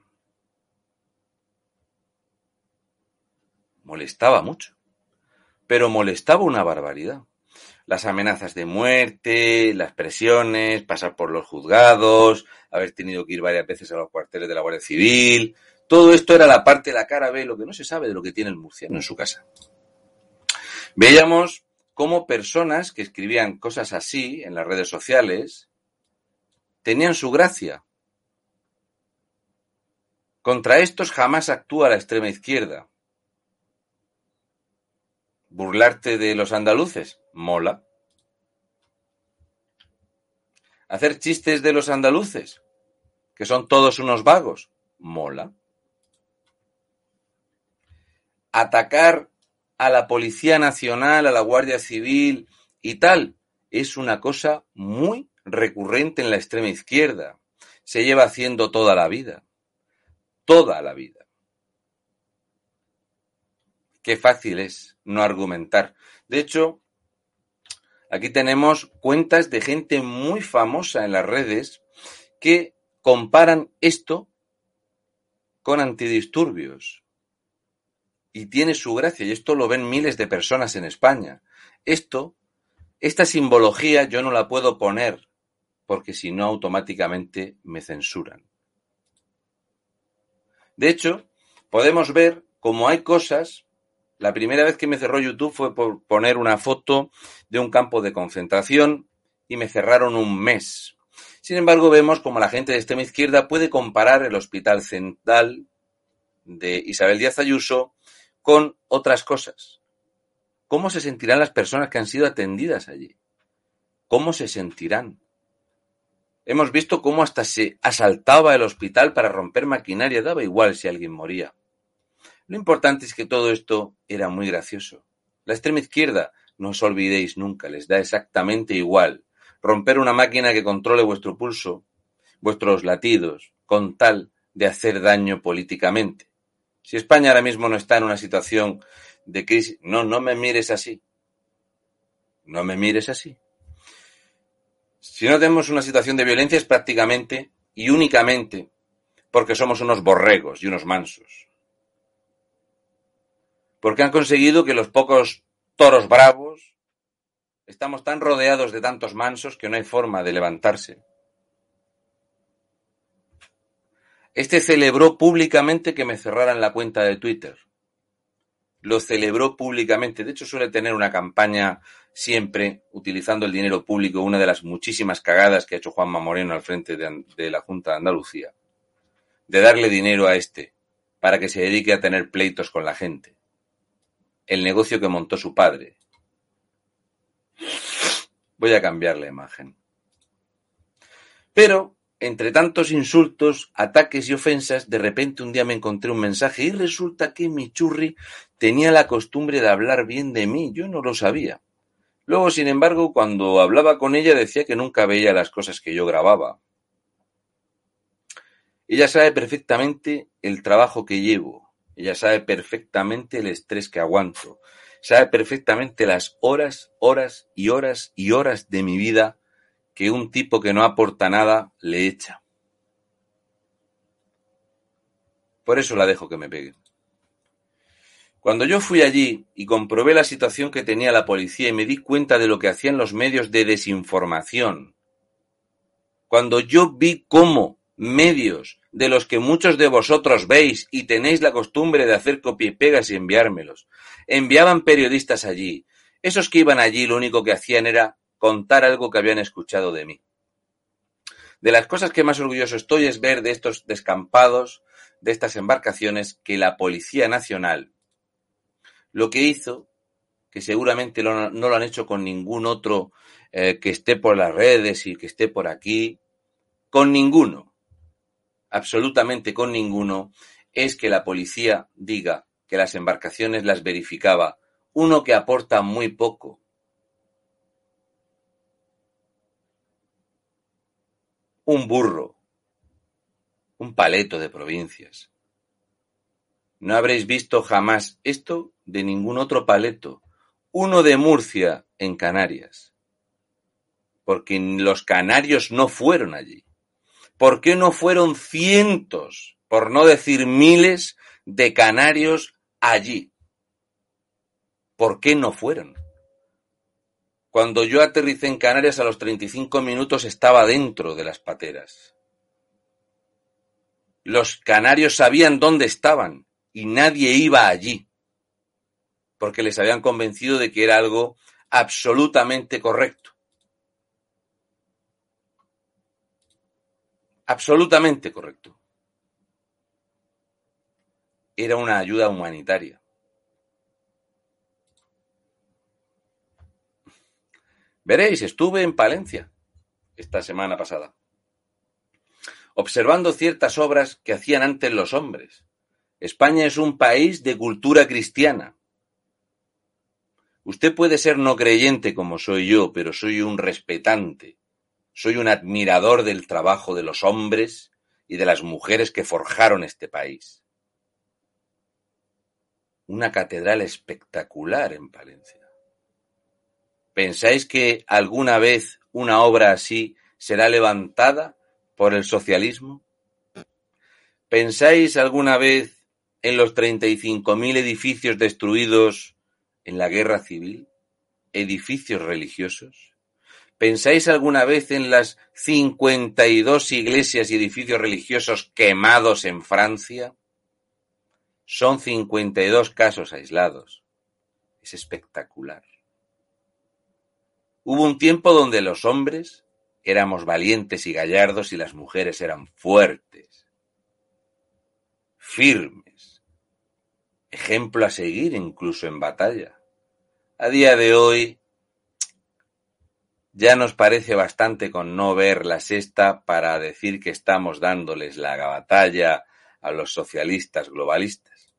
Molestaba mucho. Pero molestaba una barbaridad. Las amenazas de muerte, las presiones, pasar por los juzgados, haber tenido que ir varias veces a los cuarteles de la Guardia Civil. Todo esto era la parte de la cara B, lo que no se sabe de lo que tiene el murciano en su casa. Veíamos cómo personas que escribían cosas así en las redes sociales tenían su gracia. Contra estos jamás actúa la extrema izquierda. Burlarte de los andaluces, mola. Hacer chistes de los andaluces, que son todos unos vagos, mola. Atacar a la Policía Nacional, a la Guardia Civil y tal. Es una cosa muy recurrente en la extrema izquierda. Se lleva haciendo toda la vida. Toda la vida. Qué fácil es no argumentar. De hecho, aquí tenemos cuentas de gente muy famosa en las redes que comparan esto con antidisturbios y tiene su gracia, y esto lo ven miles de personas en España. Esto, esta simbología yo no la puedo poner, porque si no automáticamente me censuran. De hecho, podemos ver cómo hay cosas. La primera vez que me cerró YouTube fue por poner una foto de un campo de concentración y me cerraron un mes. Sin embargo, vemos como la gente de extrema izquierda puede comparar el Hospital Central de Isabel Díaz Ayuso con otras cosas. ¿Cómo se sentirán las personas que han sido atendidas allí? ¿Cómo se sentirán? Hemos visto cómo hasta se asaltaba el hospital para romper maquinaria, daba igual si alguien moría. Lo importante es que todo esto era muy gracioso. La extrema izquierda, no os olvidéis nunca, les da exactamente igual romper una máquina que controle vuestro pulso, vuestros latidos, con tal de hacer daño políticamente. Si España ahora mismo no está en una situación de crisis, no, no me mires así. No me mires así. Si no tenemos una situación de violencia es prácticamente y únicamente porque somos unos borregos y unos mansos. Porque han conseguido que los pocos toros bravos estamos tan rodeados de tantos mansos que no hay forma de levantarse. Este celebró públicamente que me cerraran la cuenta de Twitter. Lo celebró públicamente. De hecho, suele tener una campaña siempre utilizando el dinero público, una de las muchísimas cagadas que ha hecho Juanma Moreno al frente de, la Junta de Andalucía, de darle dinero a este para que se dedique a tener pleitos con la gente. El negocio que montó su padre. Voy a cambiar la imagen. Pero entre tantos insultos, ataques y ofensas, de repente un día me encontré un mensaje y resulta que mi churri tenía la costumbre de hablar bien de mí. Yo no lo sabía. Luego, sin embargo, cuando hablaba con ella decía que nunca veía las cosas que yo grababa. Ella sabe perfectamente el trabajo que llevo. Ella sabe perfectamente el estrés que aguanto. Sabe perfectamente las horas, horas y horas y horas de mi vida que un tipo que no aporta nada le echa. Por eso la dejo que me pegue. Cuando yo fui allí y comprobé la situación que tenía la policía y me di cuenta de lo que hacían los medios de desinformación, cuando yo vi cómo medios de los que muchos de vosotros veis y tenéis la costumbre de hacer copia y pegas y enviármelos, enviaban periodistas allí, esos que iban allí lo único que hacían era contar algo que habían escuchado de mí. De las cosas que más orgulloso estoy es ver de estos descampados, de estas embarcaciones, que la Policía Nacional lo que hizo, que seguramente no lo han hecho con ningún otro eh, que esté por las redes y que esté por aquí, con ninguno, absolutamente con ninguno, es que la policía diga que las embarcaciones las verificaba uno que aporta muy poco, un burro, un paleto de provincias. No habréis visto jamás esto de ningún otro paleto, uno de Murcia en Canarias. Porque los canarios no fueron allí. ¿Por qué no fueron cientos, por no decir miles, de canarios allí? ¿Por qué no fueron? Cuando yo aterricé en Canarias a los 35 minutos estaba dentro de las pateras. Los canarios sabían dónde estaban y nadie iba allí, porque les habían convencido de que era algo absolutamente correcto. Absolutamente correcto. Era una ayuda humanitaria. Veréis, estuve en Palencia esta semana pasada, observando ciertas obras que hacían antes los hombres. España es un país de cultura cristiana. Usted puede ser no creyente como soy yo, pero soy un respetante, soy un admirador del trabajo de los hombres y de las mujeres que forjaron este país. Una catedral espectacular en Palencia. ¿Pensáis que alguna vez una obra así será levantada por el socialismo? ¿Pensáis alguna vez en los 35.000 edificios destruidos en la guerra civil? ¿Edificios religiosos? ¿Pensáis alguna vez en las 52 iglesias y edificios religiosos quemados en Francia? Son 52 casos aislados. Es espectacular. Hubo un tiempo donde los hombres éramos valientes y gallardos y las mujeres eran fuertes, firmes, ejemplo a seguir incluso en batalla. A día de hoy ya nos parece bastante con no ver la sexta para decir que estamos dándoles la batalla a los socialistas globalistas.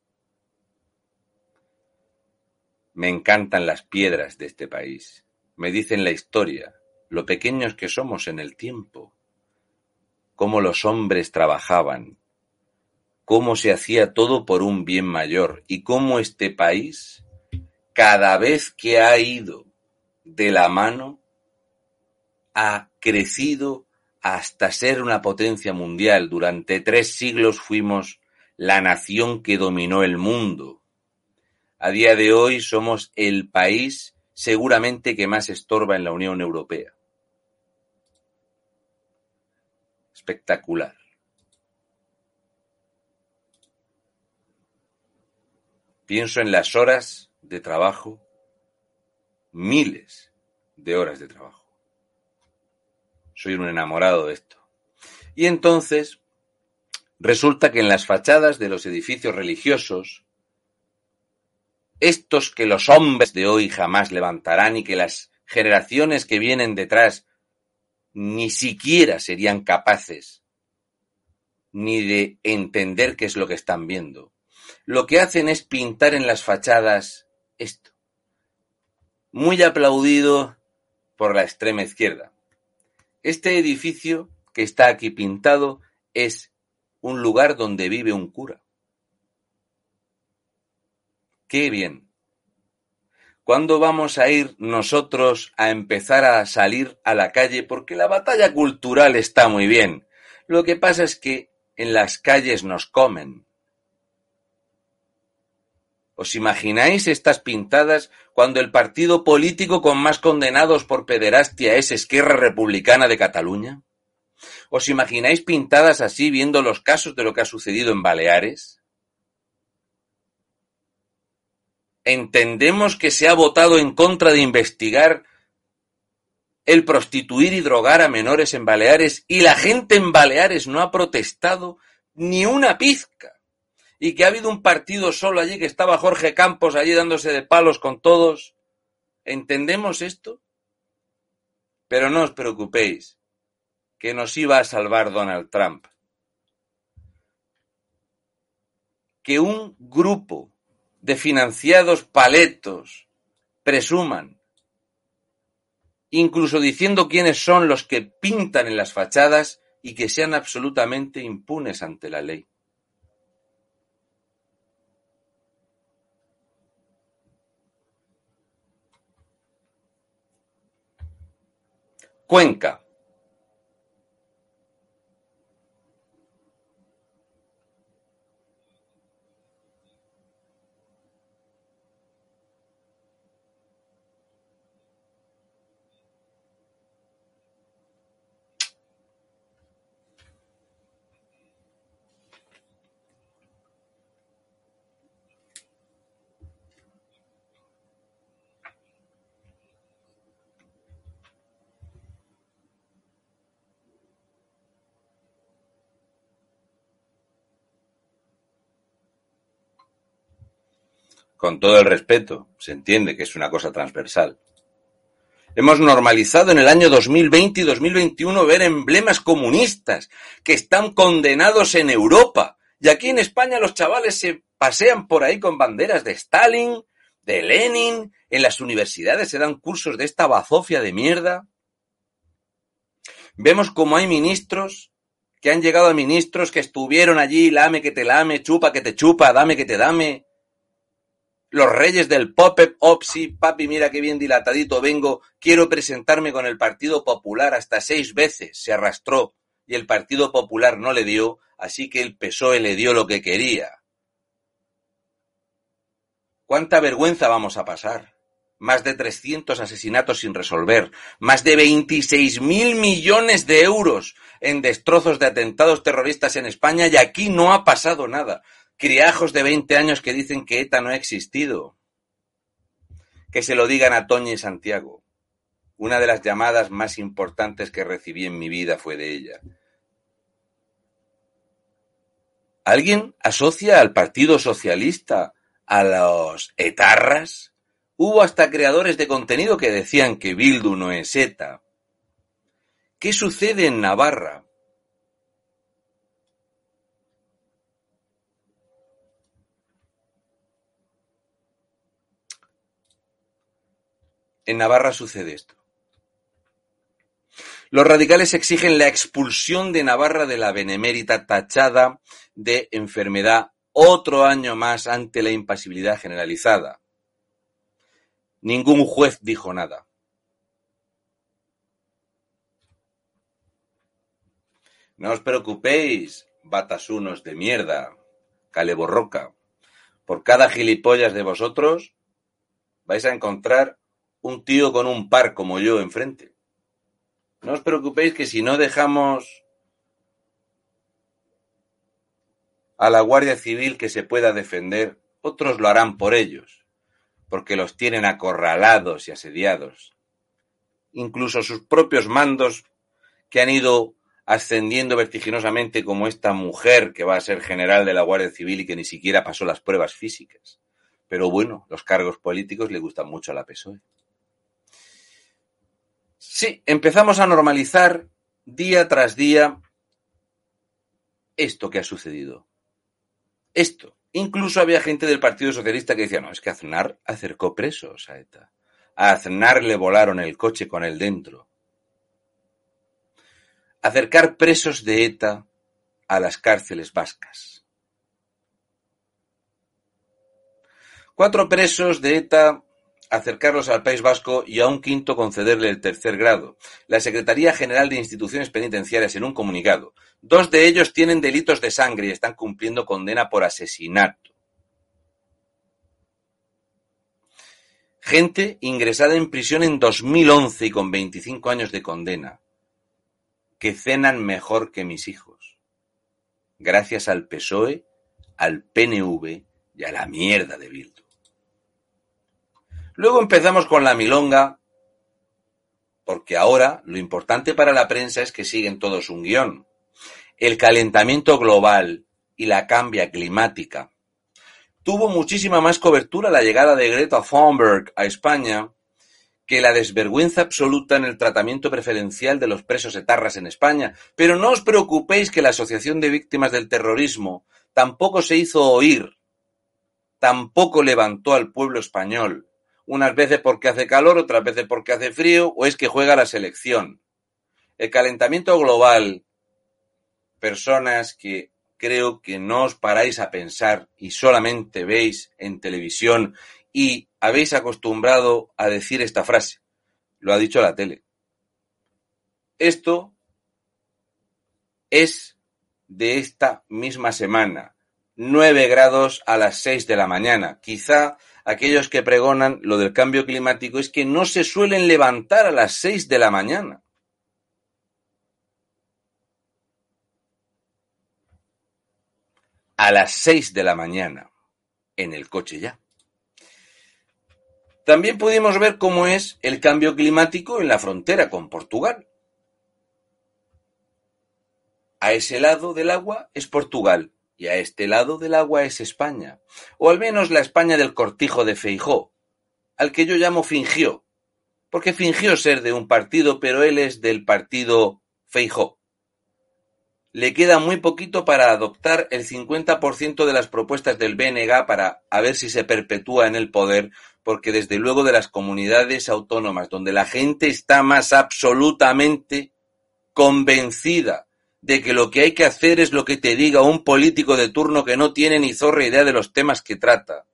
Me encantan las piedras de este país me dicen la historia, lo pequeños que somos en el tiempo, cómo los hombres trabajaban, cómo se hacía todo por un bien mayor y cómo este país, cada vez que ha ido de la mano ha crecido hasta ser una potencia mundial. Durante tres siglos fuimos la nación que dominó el mundo. A día de hoy somos el país seguramente que más estorba en la Unión Europea. Espectacular. Pienso en las horas de trabajo, miles de horas de trabajo. Soy un enamorado de esto. Y entonces, resulta que en las fachadas de los edificios religiosos, estos que los hombres de hoy jamás levantarán y que las generaciones que vienen detrás ni siquiera serían capaces ni de entender qué es lo que están viendo. Lo que hacen es pintar en las fachadas esto. Muy aplaudido por la extrema izquierda. Este edificio que está aquí pintado es un lugar donde vive un cura. Qué bien. ¿Cuándo vamos a ir nosotros a empezar a salir a la calle? Porque la batalla cultural está muy bien. Lo que pasa es que en las calles nos comen. ¿Os imagináis estas pintadas cuando el partido político con más condenados por pederastia es Esquerra Republicana de Cataluña? ¿Os imagináis pintadas así viendo los casos de lo que ha sucedido en Baleares? Entendemos que se ha votado en contra de investigar el prostituir y drogar a menores en Baleares y la gente en Baleares no ha protestado ni una pizca y que ha habido un partido solo allí que estaba Jorge Campos allí dándose de palos con todos. ¿Entendemos esto? Pero no os preocupéis, que nos iba a salvar Donald Trump. Que un grupo de financiados paletos presuman, incluso diciendo quiénes son los que pintan en las fachadas y que sean absolutamente impunes ante la ley. Cuenca con todo el respeto, se entiende que es una cosa transversal. Hemos normalizado en el año 2020 y 2021 ver emblemas comunistas que están condenados en Europa. Y aquí en España los chavales se pasean por ahí con banderas de Stalin, de Lenin, en las universidades se dan cursos de esta bazofia de mierda. Vemos como hay ministros que han llegado a ministros que estuvieron allí, lame que te lame, chupa que te chupa, dame que te dame, los reyes del pop-up, opsi, papi, mira qué bien dilatadito vengo, quiero presentarme con el Partido Popular hasta seis veces, se arrastró y el Partido Popular no le dio, así que el PSOE le dio lo que quería. ¿Cuánta vergüenza vamos a pasar? Más de 300 asesinatos sin resolver, más de 26 mil millones de euros en destrozos de atentados terroristas en España y aquí no ha pasado nada. Criajos de veinte años que dicen que ETA no ha existido. Que se lo digan a Toña y Santiago. Una de las llamadas más importantes que recibí en mi vida fue de ella. ¿Alguien asocia al Partido Socialista a los etarras? Hubo hasta creadores de contenido que decían que Bildu no es ETA. ¿Qué sucede en Navarra? En Navarra sucede esto. Los radicales exigen la expulsión de Navarra de la Benemérita tachada de enfermedad otro año más ante la impasibilidad generalizada. Ningún juez dijo nada. No os preocupéis, batasunos de mierda, caleborroca. Por cada gilipollas de vosotros vais a encontrar un tío con un par como yo enfrente. No os preocupéis que si no dejamos a la Guardia Civil que se pueda defender, otros lo harán por ellos, porque los tienen acorralados y asediados. Incluso sus propios mandos que han ido ascendiendo vertiginosamente como esta mujer que va a ser general de la Guardia Civil y que ni siquiera pasó las pruebas físicas. Pero bueno, los cargos políticos le gustan mucho a la PSOE. Sí, empezamos a normalizar día tras día esto que ha sucedido. Esto. Incluso había gente del Partido Socialista que decía, no, es que Aznar acercó presos a ETA. A Aznar le volaron el coche con él dentro acercar presos de ETA a las cárceles vascas. Cuatro presos de ETA acercarlos al País Vasco y a un quinto concederle el tercer grado. La Secretaría General de Instituciones Penitenciarias en un comunicado. Dos de ellos tienen delitos de sangre y están cumpliendo condena por asesinato. Gente ingresada en prisión en 2011 y con 25 años de condena que cenan mejor que mis hijos. Gracias al PSOE, al PNV y a la mierda de Bildu. Luego empezamos con la milonga, porque ahora lo importante para la prensa es que siguen todos un guion. El calentamiento global y la cambia climática. Tuvo muchísima más cobertura la llegada de Greta Thunberg a España que la desvergüenza absoluta en el tratamiento preferencial de los presos etarras en España. Pero no os preocupéis que la Asociación de Víctimas del Terrorismo tampoco se hizo oír, tampoco levantó al pueblo español, unas veces porque hace calor, otras veces porque hace frío, o es que juega la selección. El calentamiento global, personas que creo que no os paráis a pensar y solamente veis en televisión y habéis acostumbrado a decir esta frase. Lo ha dicho la tele. Esto es de esta misma semana. 9 grados a las 6 de la mañana. Quizá aquellos que pregonan lo del cambio climático es que no se suelen levantar a las 6 de la mañana. A las 6 de la mañana. En el coche ya. También pudimos ver cómo es el cambio climático en la frontera con Portugal. A ese lado del agua es Portugal y a este lado del agua es España, o al menos la España del cortijo de Feijó, al que yo llamo fingió, porque fingió ser de un partido, pero él es del partido Feijó. Le queda muy poquito para adoptar el 50% de las propuestas del BNG para a ver si se perpetúa en el poder porque desde luego de las comunidades autónomas donde la gente está más absolutamente convencida de que lo que hay que hacer es lo que te diga un político de turno que no tiene ni zorra idea de los temas que trata,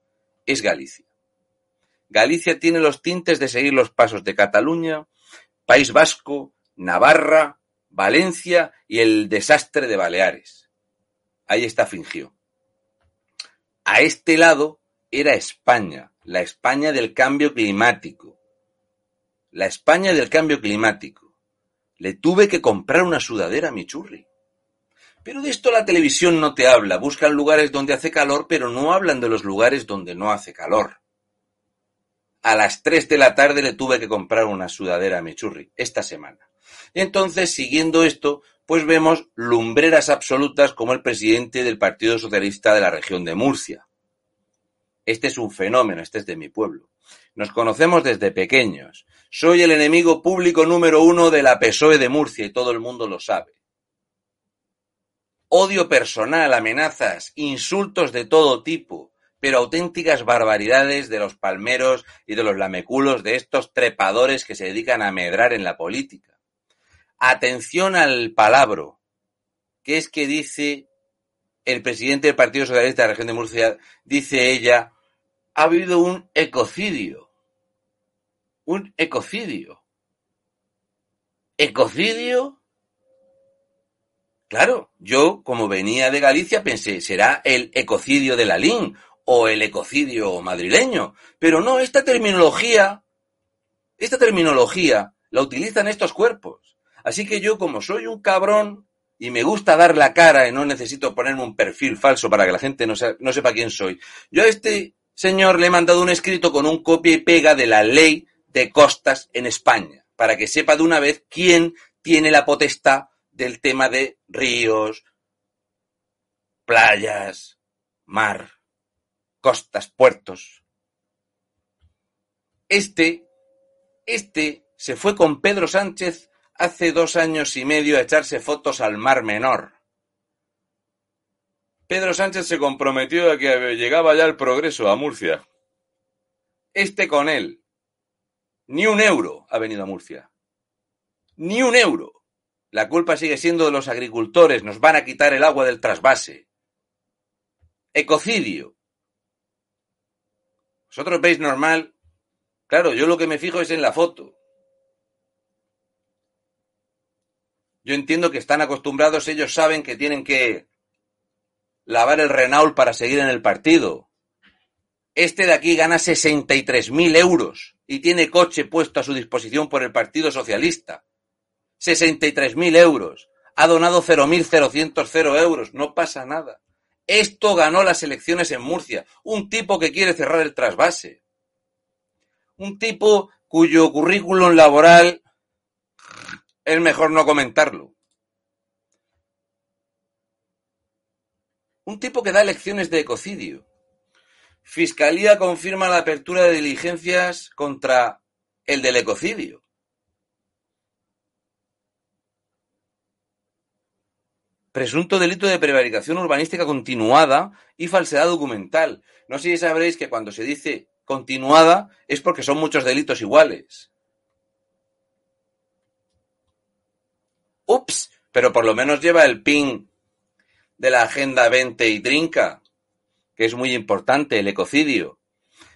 es Galicia. Galicia tiene los tintes de seguir los pasos de Cataluña, País Vasco, Navarra, Valencia y el desastre de Baleares. Ahí está fingió. A este lado era España, la España del cambio climático. La España del cambio climático. Le tuve que comprar una sudadera a mi churri. Pero de esto la televisión no te habla. Buscan lugares donde hace calor, pero no hablan de los lugares donde no hace calor. A las 3 de la tarde le tuve que comprar una sudadera a mi churri, esta semana. Entonces, siguiendo esto, pues vemos lumbreras absolutas como el presidente del Partido Socialista de la región de Murcia, este es un fenómeno, este es de mi pueblo. Nos conocemos desde pequeños. Soy el enemigo público número uno de la PSOE de Murcia y todo el mundo lo sabe. Odio personal, amenazas, insultos de todo tipo, pero auténticas barbaridades de los palmeros y de los lameculos de estos trepadores que se dedican a medrar en la política. Atención al palabro, que es que dice el presidente del Partido Socialista de la región de Murcia, dice ella, ha habido un ecocidio. Un ecocidio. ¿Ecocidio? Claro, yo como venía de Galicia pensé, será el ecocidio de Lalín o el ecocidio madrileño. Pero no, esta terminología, esta terminología la utilizan estos cuerpos. Así que yo como soy un cabrón y me gusta dar la cara y no necesito ponerme un perfil falso para que la gente no, no sepa quién soy, yo a este señor le he mandado un escrito con un copia y pega de la ley de costas en España, para que sepa de una vez quién tiene la potestad del tema de ríos, playas, mar, costas, puertos. Este, este se fue con Pedro Sánchez hace dos años y medio a echarse fotos al Mar Menor. Pedro Sánchez se comprometió a que llegaba ya el progreso a Murcia. Este con él. Ni un euro ha venido a Murcia. Ni un euro. La culpa sigue siendo de los agricultores, nos van a quitar el agua del trasvase. Ecocidio. ¿Vosotros veis normal? Claro, yo lo que me fijo es en la foto. Yo entiendo que están acostumbrados, ellos saben que tienen que lavar el Renault para seguir en el partido. Este de aquí gana 63.000 euros y tiene coche puesto a su disposición por el Partido Socialista. 63.000 euros. Ha donado 0.000 euros. No pasa nada. Esto ganó las elecciones en Murcia. Un tipo que quiere cerrar el trasvase. Un tipo cuyo currículum laboral es mejor no comentarlo. Un tipo que da lecciones de ecocidio. Fiscalía confirma la apertura de diligencias contra el del ecocidio. presunto delito de prevaricación urbanística continuada y falsedad documental. No sé si sabréis que cuando se dice continuada es porque son muchos delitos iguales. Ups, pero por lo menos lleva el PIN de la Agenda 20 y Trinca, que es muy importante, el ecocidio.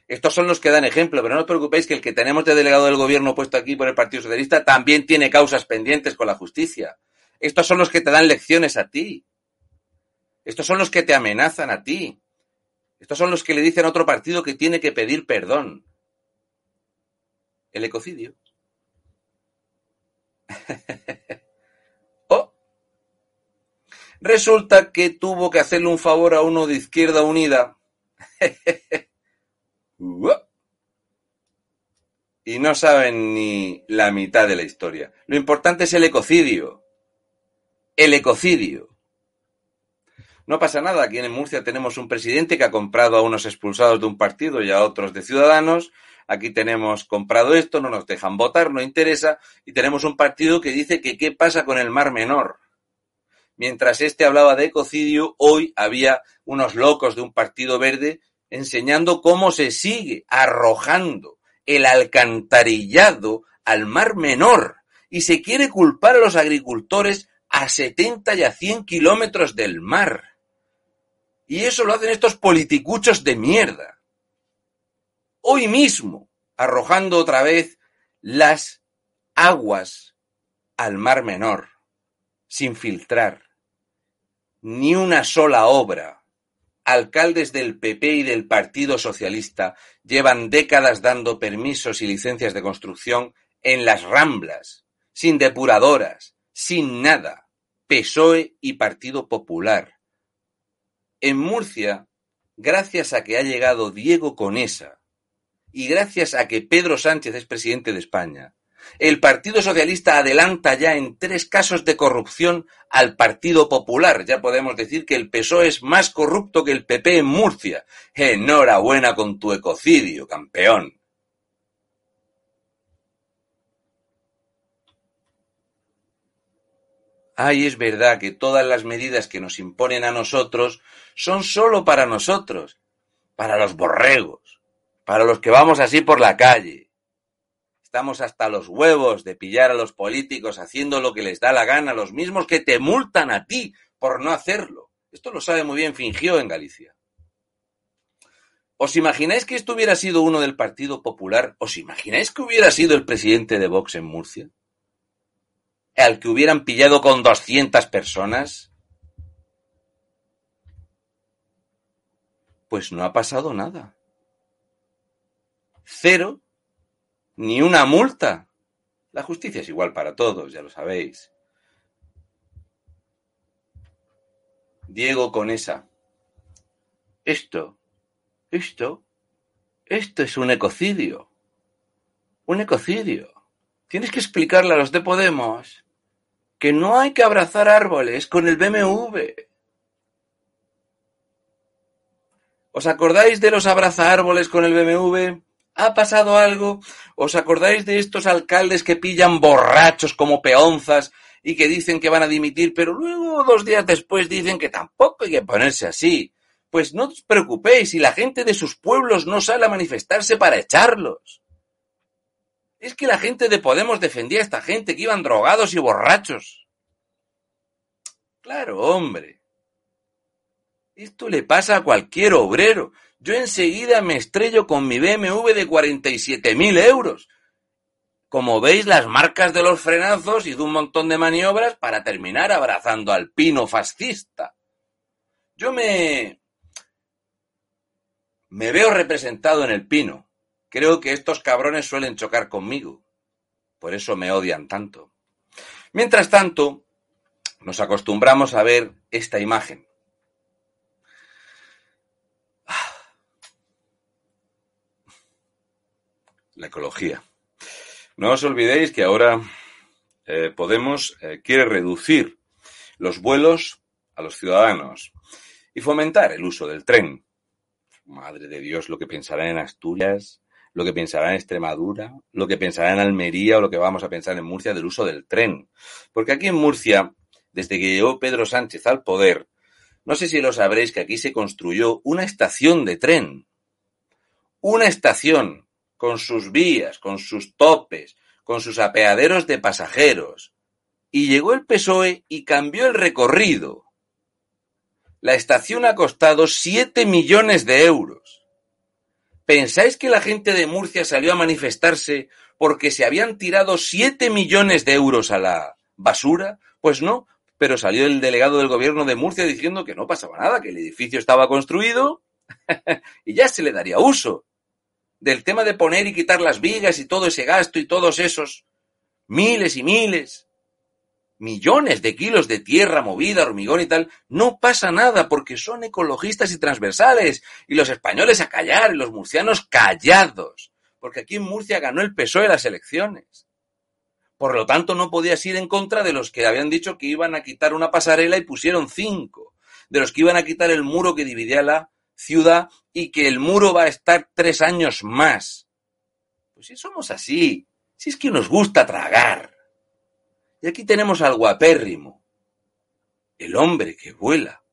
Estos son los que dan ejemplo, pero no os preocupéis que el que tenemos de delegado del gobierno puesto aquí por el Partido Socialista también tiene causas pendientes con la justicia. Estos son los que te dan lecciones a ti. Estos son los que te amenazan a ti. Estos son los que le dicen a otro partido que tiene que pedir perdón. El ecocidio. Resulta que tuvo que hacerle un favor a uno de Izquierda Unida. y no saben ni la mitad de la historia. Lo importante es el ecocidio el ecocidio. No pasa nada, aquí en Murcia tenemos un presidente que ha comprado a unos expulsados de un partido y a otros de Ciudadanos. Aquí tenemos comprado esto, no nos dejan votar, no interesa. Y tenemos un partido que dice que qué pasa con el Mar Menor. Mientras este hablaba de ecocidio, hoy había unos locos de un partido verde enseñando cómo se sigue arrojando el alcantarillado al Mar Menor y se quiere culpar a los agricultores a 70 y a 100 kilómetros del mar. Y eso lo hacen estos politicuchos de mierda. Hoy mismo, arrojando otra vez las aguas al mar menor, sin filtrar. Ni una sola obra. Alcaldes del PP y del Partido Socialista llevan décadas dando permisos y licencias de construcción en las ramblas, sin depuradoras, sin nada PSOE y Partido Popular. En Murcia, gracias a que ha llegado Diego Conesa y gracias a que Pedro Sánchez es presidente de España, el Partido Socialista adelanta ya en tres casos de corrupción al Partido Popular. Ya podemos decir que el PSOE es más corrupto que el PP en Murcia. Enhorabuena con tu ecocidio, campeón. Ay, es verdad que todas las medidas que nos imponen a nosotros son solo para nosotros, para los borregos, para los que vamos así por la calle. Estamos hasta los huevos de pillar a los políticos haciendo lo que les da la gana, los mismos que te multan a ti por no hacerlo. Esto lo sabe muy bien Fingió en Galicia. ¿Os imagináis que esto hubiera sido uno del Partido Popular? ¿Os imagináis que hubiera sido el presidente de Vox en Murcia? al que hubieran pillado con 200 personas? Pues no ha pasado nada. Cero, ni una multa. La justicia es igual para todos, ya lo sabéis. Diego con esa. Esto, esto, esto es un ecocidio. Un ecocidio. Tienes que explicarle a los de Podemos que no hay que abrazar árboles con el BMW. ¿Os acordáis de los abraza árboles con el BMW? ¿Ha pasado algo? ¿Os acordáis de estos alcaldes que pillan borrachos como peonzas y que dicen que van a dimitir, pero luego dos días después dicen que tampoco hay que ponerse así? Pues no os preocupéis si la gente de sus pueblos no sale a manifestarse para echarlos. Es que la gente de Podemos defendía a esta gente que iban drogados y borrachos. Claro, hombre. Esto le pasa a cualquier obrero. Yo enseguida me estrello con mi BMW de 47.000 euros. Como veis, las marcas de los frenazos y de un montón de maniobras para terminar abrazando al pino fascista. Yo me... me veo representado en el pino. Creo que estos cabrones suelen chocar conmigo. Por eso me odian tanto. Mientras tanto, nos acostumbramos a ver esta imagen. La ecología. No os olvidéis que ahora eh, Podemos eh, quiere reducir los vuelos a los ciudadanos y fomentar el uso del tren. Madre de Dios, lo que pensarán en Asturias, lo que pensarán en Extremadura, lo que pensarán en Almería o lo que vamos a pensar en Murcia del uso del tren. Porque aquí en Murcia, desde que llegó Pedro Sánchez al poder, no sé si lo sabréis que aquí se construyó una estación de tren. Una estación con sus vías, con sus topes, con sus apeaderos de pasajeros. Y llegó el PSOE y cambió el recorrido. La estación ha costado siete millones de euros. ¿Pensáis que la gente de Murcia salió a manifestarse porque se habían tirado siete millones de euros a la basura? Pues no, pero salió el delegado del gobierno de Murcia diciendo que no pasaba nada, que el edificio estaba construido y ya se le daría uso del tema de poner y quitar las vigas y todo ese gasto y todos esos miles y miles, millones de kilos de tierra movida, hormigón y tal, no pasa nada porque son ecologistas y transversales. Y los españoles a callar y los murcianos callados, porque aquí en Murcia ganó el PSOE las elecciones. Por lo tanto, no podías ir en contra de los que habían dicho que iban a quitar una pasarela y pusieron cinco, de los que iban a quitar el muro que dividía la ciudad y que el muro va a estar tres años más. Pues si somos así, si es que nos gusta tragar. Y aquí tenemos al guapérrimo, el hombre que vuela,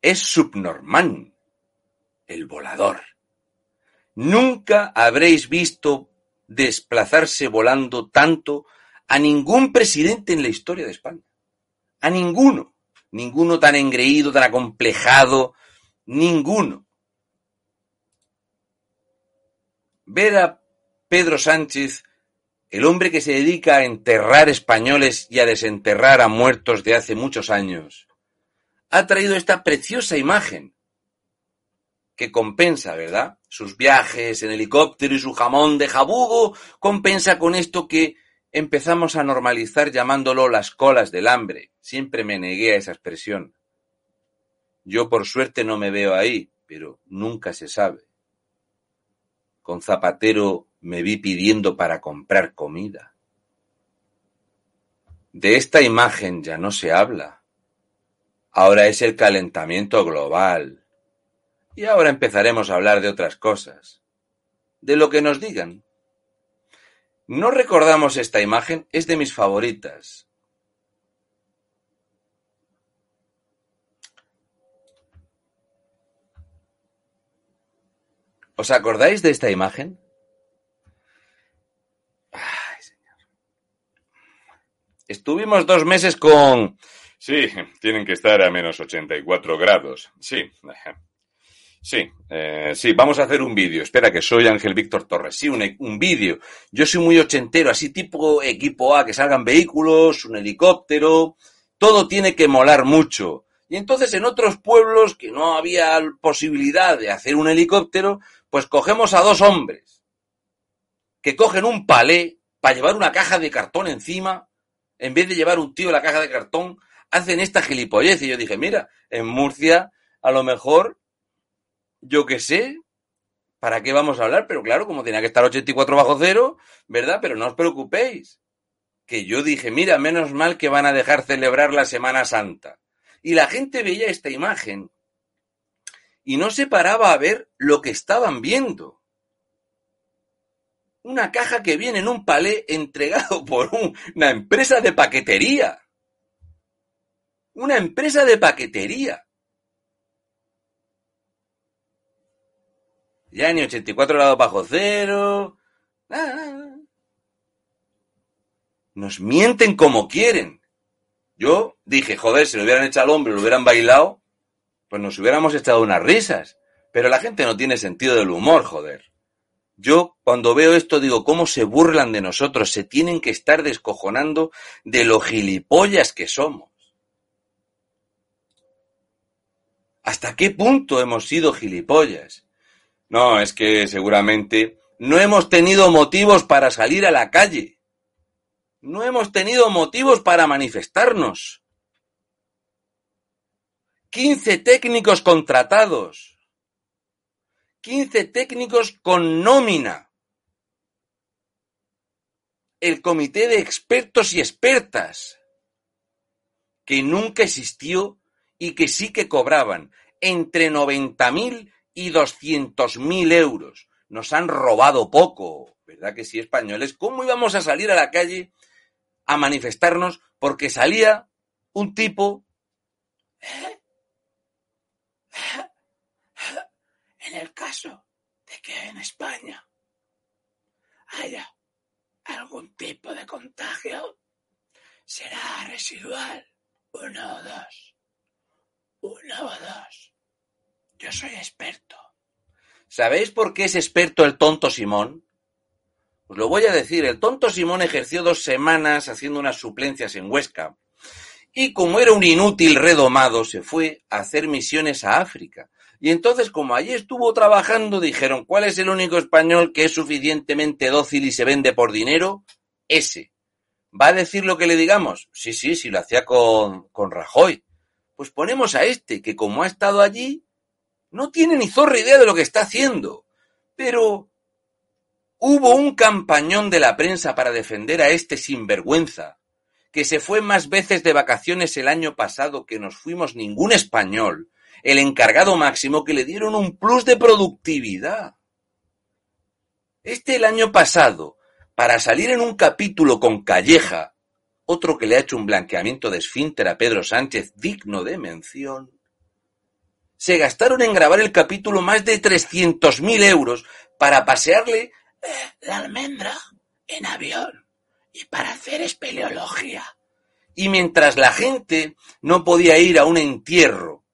es subnormán, el volador. Nunca habréis visto desplazarse volando tanto a ningún presidente en la historia de España. A ninguno. Ninguno tan engreído, tan acomplejado, Ninguno. Ver a Pedro Sánchez, el hombre que se dedica a enterrar españoles y a desenterrar a muertos de hace muchos años, ha traído esta preciosa imagen que compensa, ¿verdad? Sus viajes en helicóptero y su jamón de jabugo compensa con esto que empezamos a normalizar llamándolo las colas del hambre. Siempre me negué a esa expresión. Yo por suerte no me veo ahí, pero nunca se sabe. Con Zapatero me vi pidiendo para comprar comida. De esta imagen ya no se habla. Ahora es el calentamiento global. Y ahora empezaremos a hablar de otras cosas. De lo que nos digan. No recordamos esta imagen, es de mis favoritas. ¿Os acordáis de esta imagen? Ay, señor. Estuvimos dos meses con... Sí, tienen que estar a menos 84 grados. Sí. Sí, eh, sí, vamos a hacer un vídeo. Espera, que soy Ángel Víctor Torres. Sí, un, un vídeo. Yo soy muy ochentero, así tipo equipo A, que salgan vehículos, un helicóptero. Todo tiene que molar mucho. Y entonces en otros pueblos que no había posibilidad de hacer un helicóptero, pues cogemos a dos hombres que cogen un palé para llevar una caja de cartón encima, en vez de llevar un tío la caja de cartón, hacen esta gilipollez. Y yo dije, mira, en Murcia a lo mejor, yo qué sé, ¿para qué vamos a hablar? Pero claro, como tenía que estar 84 bajo cero, ¿verdad? Pero no os preocupéis. Que yo dije, mira, menos mal que van a dejar celebrar la Semana Santa. Y la gente veía esta imagen y no se paraba a ver lo que estaban viendo. Una caja que viene en un palé entregado por una empresa de paquetería. Una empresa de paquetería. Ya ni 84 grados bajo cero. Nos mienten como quieren. Yo dije, joder, si lo hubieran echado al hombre, lo hubieran bailado, pues nos hubiéramos echado unas risas. Pero la gente no tiene sentido del humor, joder. Yo cuando veo esto digo, ¿cómo se burlan de nosotros? Se tienen que estar descojonando de lo gilipollas que somos. ¿Hasta qué punto hemos sido gilipollas? No, es que seguramente no hemos tenido motivos para salir a la calle. No hemos tenido motivos para manifestarnos. 15 técnicos contratados. 15 técnicos con nómina. El comité de expertos y expertas, que nunca existió y que sí que cobraban entre 90.000 y 200.000 euros. Nos han robado poco, ¿verdad que sí, españoles? ¿Cómo íbamos a salir a la calle a manifestarnos porque salía un tipo en el caso de que en España haya algún tipo de contagio, será residual, uno o dos, uno o dos. Yo soy experto. ¿Sabéis por qué es experto el tonto Simón? Os lo voy a decir, el tonto Simón ejerció dos semanas haciendo unas suplencias en Huesca y como era un inútil redomado se fue a hacer misiones a África. Y entonces como allí estuvo trabajando dijeron, ¿cuál es el único español que es suficientemente dócil y se vende por dinero? Ese. ¿Va a decir lo que le digamos? Sí, sí, sí, lo hacía con, con Rajoy. Pues ponemos a este, que como ha estado allí, no tiene ni zorra idea de lo que está haciendo. Pero Hubo un campañón de la prensa para defender a este sinvergüenza, que se fue más veces de vacaciones el año pasado que nos fuimos ningún español, el encargado máximo que le dieron un plus de productividad. Este el año pasado, para salir en un capítulo con Calleja, otro que le ha hecho un blanqueamiento de esfínter a Pedro Sánchez digno de mención, se gastaron en grabar el capítulo más de mil euros para pasearle la almendra en avión y para hacer espeleología. Y mientras la gente no podía ir a un entierro,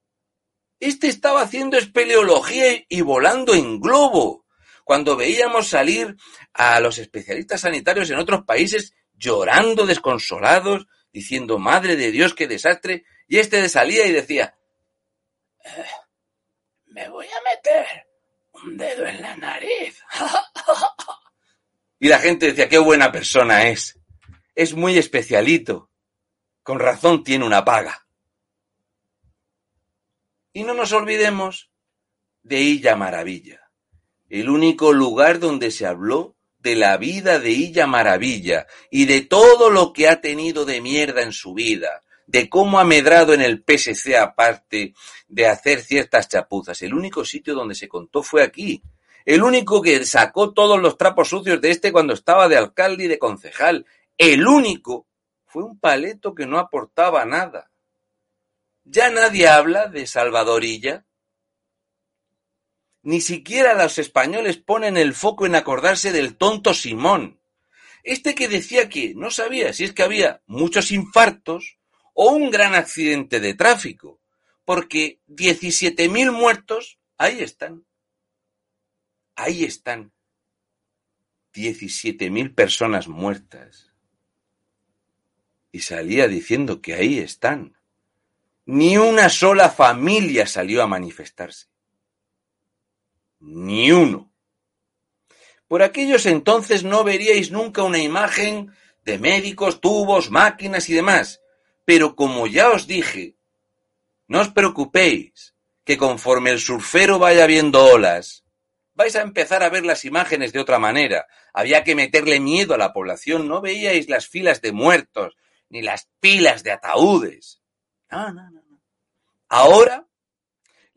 este estaba haciendo espeleología y volando en globo. Cuando veíamos salir a los especialistas sanitarios en otros países llorando desconsolados, diciendo, madre de Dios, qué desastre, y este salía y decía, eh, me voy a meter un dedo en la nariz. y la gente decía, qué buena persona es. Es muy especialito. Con razón tiene una paga. Y no nos olvidemos de Illa Maravilla, el único lugar donde se habló de la vida de Illa Maravilla y de todo lo que ha tenido de mierda en su vida, de cómo ha medrado en el PSC aparte de hacer ciertas chapuzas. El único sitio donde se contó fue aquí. El único que sacó todos los trapos sucios de este cuando estaba de alcalde y de concejal. El único fue un paleto que no aportaba nada. Ya nadie habla de Salvadorilla. Ni siquiera los españoles ponen el foco en acordarse del tonto Simón. Este que decía que no sabía si es que había muchos infartos o un gran accidente de tráfico, porque 17.000 muertos Ahí están. Ahí están. 17.000 personas muertas. Y salía diciendo que ahí están. Ni una sola familia salió a manifestarse. Ni uno. Por aquellos entonces no veríais nunca una imagen de médicos, tubos, máquinas y demás. Pero como ya os dije, no os preocupéis, que conforme el surfero vaya viendo olas, vais a empezar a ver las imágenes de otra manera. Había que meterle miedo a la población, no veíais las filas de muertos, ni las pilas de ataúdes. No, no, no. Ahora,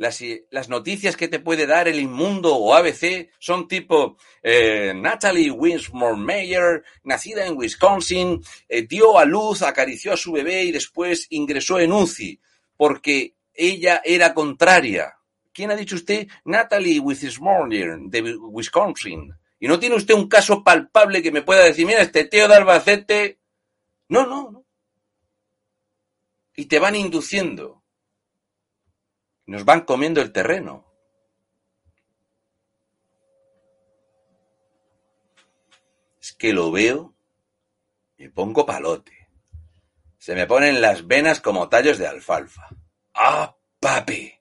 las, noticias que te puede dar el inmundo o ABC son tipo eh, Natalie Winsmore Mayer, nacida en Wisconsin, eh, dio a luz, acarició a su bebé y después ingresó en UCI porque ella era contraria. ¿Quién ha dicho usted? Natalie Winsmore de Wisconsin. Y no tiene usted un caso palpable que me pueda decir, mira, este tío de Albacete. No, no, no. Y te van induciendo. Nos van comiendo el terreno. Es que lo veo, me pongo palote. Se me ponen las venas como tallos de alfalfa. ¡Ah, papi!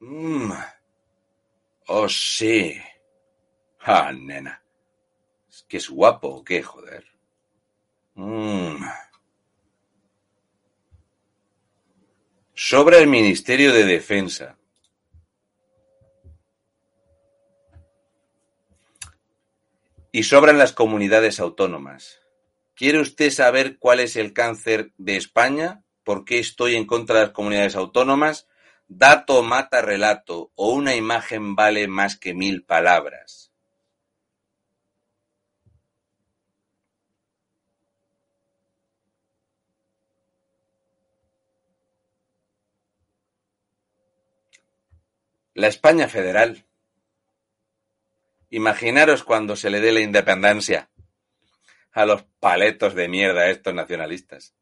Mmm. Oh, sí. Ah, nena. Es que es guapo, ¿qué, joder? Mmm. Sobra el Ministerio de Defensa. Y sobran las comunidades autónomas. ¿Quiere usted saber cuál es el cáncer de España? ¿Por qué estoy en contra de las comunidades autónomas? Dato mata relato o una imagen vale más que mil palabras. La España federal. Imaginaros cuando se le dé la independencia a los paletos de mierda estos nacionalistas.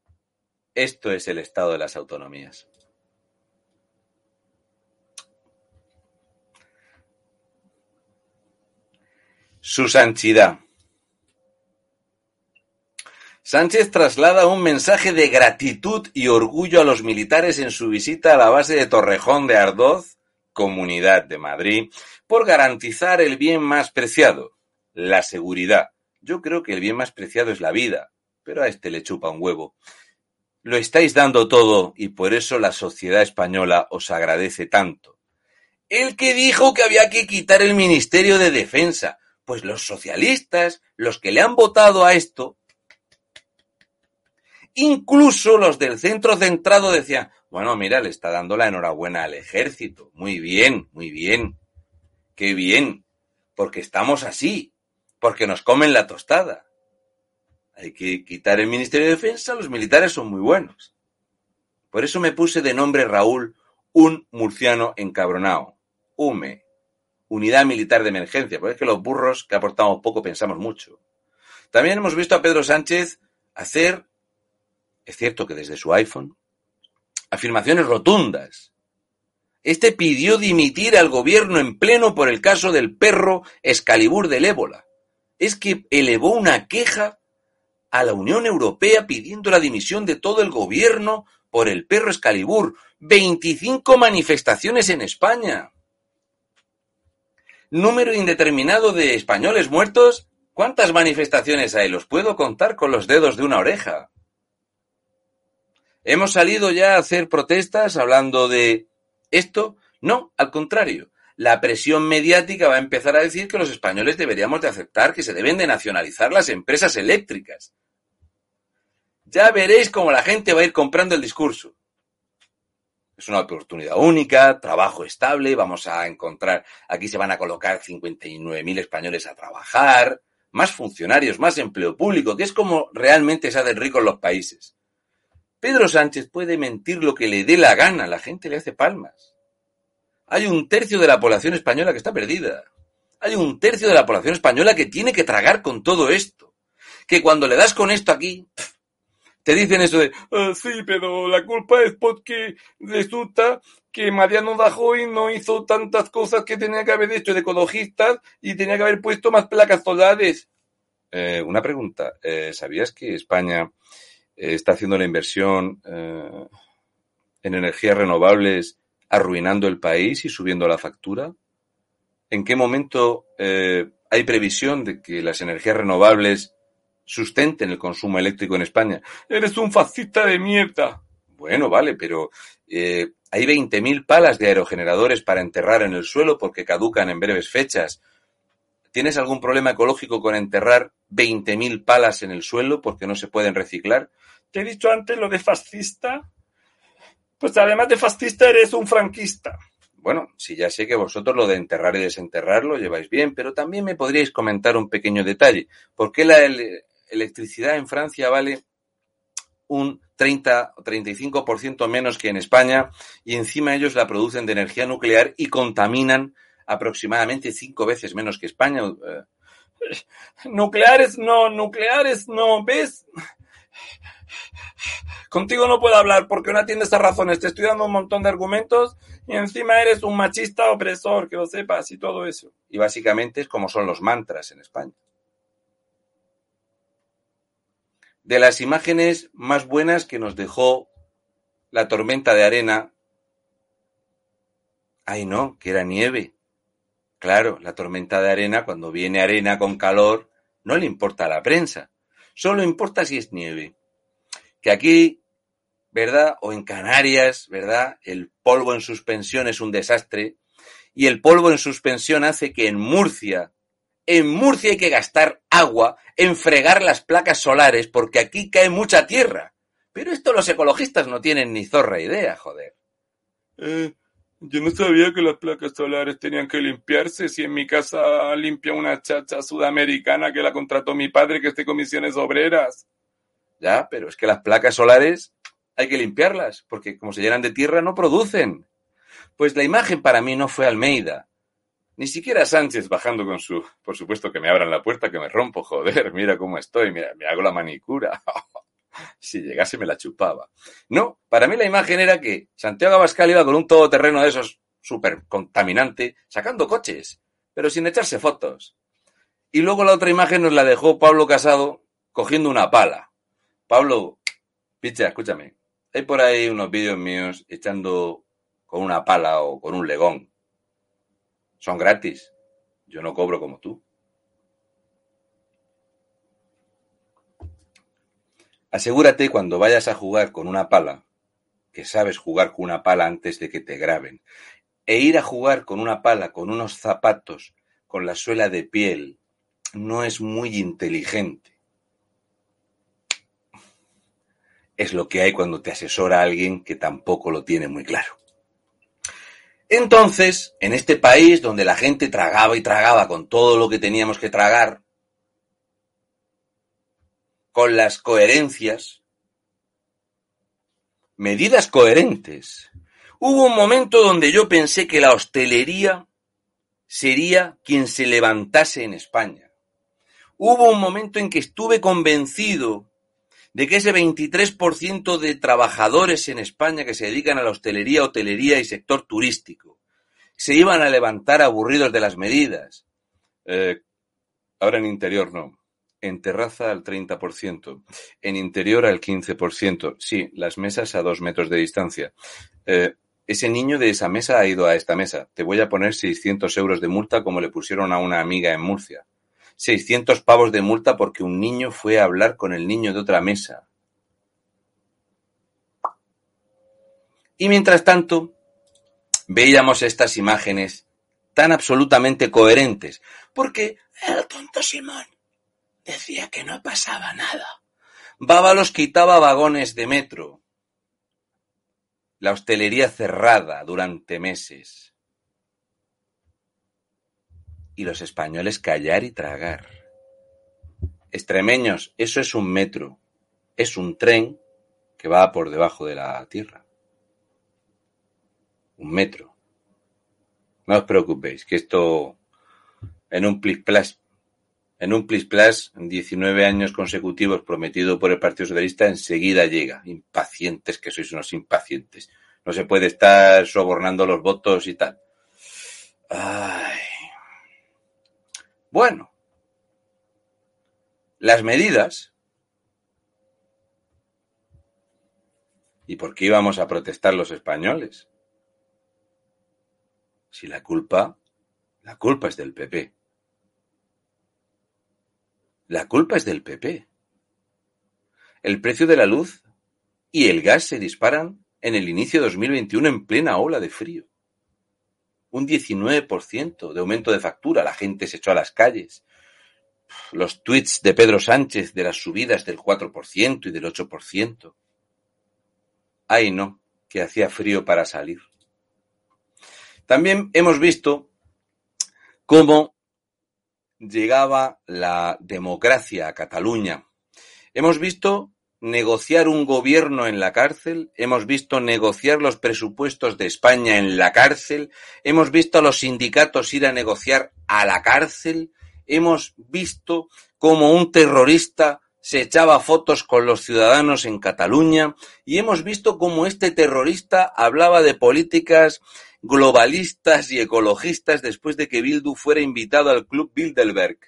Esto es el estado de las autonomías. Su santidad. Sánchez traslada un mensaje de gratitud y orgullo a los militares en su visita a la base de Torrejón de Ardoz Comunidad de Madrid por garantizar el bien más preciado, la seguridad. Yo creo que el bien más preciado es la vida, pero a este le chupa un huevo. Lo estáis dando todo y por eso la sociedad española os agradece tanto. El que dijo que había que quitar el Ministerio de Defensa, pues los socialistas, los que le han votado a esto, incluso los del centro centrado decían, bueno, mira, le está dando la enhorabuena al ejército. Muy bien, muy bien. Qué bien. Porque estamos así. Porque nos comen la tostada. Hay que quitar el Ministerio de Defensa, los militares son muy buenos. Por eso me puse de nombre Raúl, un murciano encabronado. UME, Unidad Militar de Emergencia, porque es que los burros que aportamos poco pensamos mucho. También hemos visto a Pedro Sánchez hacer, es cierto que desde su iPhone, afirmaciones rotundas. Este pidió dimitir al gobierno en pleno por el caso del perro Excalibur del ébola. Es que elevó una queja a la Unión Europea pidiendo la dimisión de todo el gobierno por el perro Excalibur. 25 manifestaciones en España. Número indeterminado de españoles muertos. ¿Cuántas manifestaciones hay? Los puedo contar con los dedos de una oreja. ¿Hemos salido ya a hacer protestas hablando de esto? No, al contrario. La presión mediática va a empezar a decir que los españoles deberíamos de aceptar que se deben de nacionalizar las empresas eléctricas. Ya veréis cómo la gente va a ir comprando el discurso. Es una oportunidad única, trabajo estable, vamos a encontrar, aquí se van a colocar 59.000 españoles a trabajar, más funcionarios, más empleo público, que es como realmente se hacen ricos los países. Pedro Sánchez puede mentir lo que le dé la gana, la gente le hace palmas. Hay un tercio de la población española que está perdida. Hay un tercio de la población española que tiene que tragar con todo esto. Que cuando le das con esto aquí, te dicen eso de, ah, sí, pero la culpa es porque resulta que Mariano Rajoy no hizo tantas cosas que tenía que haber hecho de ecologistas y tenía que haber puesto más placas solares. Eh, una pregunta, eh, ¿sabías que España está haciendo la inversión en energías renovables arruinando el país y subiendo la factura? ¿En qué momento hay previsión de que las energías renovables sustenten el consumo eléctrico en España? Eres un fascista de mierda. Bueno, vale, pero hay 20.000 palas de aerogeneradores para enterrar en el suelo porque caducan en breves fechas. ¿Tienes algún problema ecológico con enterrar 20.000 palas en el suelo porque no se pueden reciclar? Te he dicho antes lo de fascista. Pues además de fascista eres un franquista. Bueno, si ya sé que vosotros lo de enterrar y desenterrar lo lleváis bien, pero también me podríais comentar un pequeño detalle. ¿Por qué la electricidad en Francia vale un 30 o 35% menos que en España y encima ellos la producen de energía nuclear y contaminan aproximadamente cinco veces menos que España. Eh, nucleares no, nucleares no, ¿ves? Contigo no puedo hablar porque no atiendes a razones. Te estoy dando un montón de argumentos y encima eres un machista opresor, que lo sepas y todo eso. Y básicamente es como son los mantras en España. De las imágenes más buenas que nos dejó la tormenta de arena. Ay, no, que era nieve. Claro, la tormenta de arena, cuando viene arena con calor, no le importa a la prensa. Solo importa si es nieve. Que aquí, ¿verdad? O en Canarias, ¿verdad? El polvo en suspensión es un desastre. Y el polvo en suspensión hace que en Murcia, en Murcia hay que gastar agua en fregar las placas solares porque aquí cae mucha tierra. Pero esto los ecologistas no tienen ni zorra idea, joder. Eh, yo no sabía que las placas solares tenían que limpiarse. Si en mi casa limpia una chacha sudamericana que la contrató mi padre que esté comisiones obreras. Ya, pero es que las placas solares hay que limpiarlas, porque como se llenan de tierra no producen. Pues la imagen para mí no fue Almeida. Ni siquiera Sánchez bajando con su... Por supuesto que me abran la puerta, que me rompo, joder, mira cómo estoy, mira, me hago la manicura. si llegase me la chupaba. No, para mí la imagen era que Santiago Abascal iba con un todoterreno de esos súper contaminante, sacando coches, pero sin echarse fotos. Y luego la otra imagen nos la dejó Pablo Casado cogiendo una pala. Pablo, picha, escúchame. Hay por ahí unos vídeos míos echando con una pala o con un legón. Son gratis. Yo no cobro como tú. Asegúrate cuando vayas a jugar con una pala, que sabes jugar con una pala antes de que te graben, e ir a jugar con una pala, con unos zapatos, con la suela de piel, no es muy inteligente. Es lo que hay cuando te asesora alguien que tampoco lo tiene muy claro. Entonces, en este país donde la gente tragaba y tragaba con todo lo que teníamos que tragar, con las coherencias, medidas coherentes. Hubo un momento donde yo pensé que la hostelería sería quien se levantase en España. Hubo un momento en que estuve convencido de que ese 23% de trabajadores en España que se dedican a la hostelería, hotelería y sector turístico se iban a levantar aburridos de las medidas. Eh, ahora en interior no en terraza al 30%, en interior al 15%. Sí, las mesas a dos metros de distancia. Eh, ese niño de esa mesa ha ido a esta mesa. Te voy a poner 600 euros de multa como le pusieron a una amiga en Murcia. 600 pavos de multa porque un niño fue a hablar con el niño de otra mesa. Y mientras tanto, veíamos estas imágenes tan absolutamente coherentes, porque el tonto Simón Decía que no pasaba nada. Bábalos quitaba vagones de metro. La hostelería cerrada durante meses. Y los españoles callar y tragar. Extremeños, eso es un metro. Es un tren que va por debajo de la tierra. Un metro. No os preocupéis, que esto en un plis en un plis plas, 19 años consecutivos prometido por el Partido Socialista, enseguida llega. Impacientes, que sois unos impacientes. No se puede estar sobornando los votos y tal. Ay. Bueno, las medidas. ¿Y por qué íbamos a protestar los españoles? Si la culpa, la culpa es del PP. La culpa es del PP. El precio de la luz y el gas se disparan en el inicio de 2021 en plena ola de frío. Un 19% de aumento de factura, la gente se echó a las calles. Los tweets de Pedro Sánchez de las subidas del 4% y del 8%. Ay no, que hacía frío para salir. También hemos visto cómo llegaba la democracia a Cataluña. Hemos visto negociar un gobierno en la cárcel, hemos visto negociar los presupuestos de España en la cárcel, hemos visto a los sindicatos ir a negociar a la cárcel, hemos visto cómo un terrorista se echaba fotos con los ciudadanos en Cataluña y hemos visto cómo este terrorista hablaba de políticas globalistas y ecologistas después de que Bildu fuera invitado al Club Bilderberg.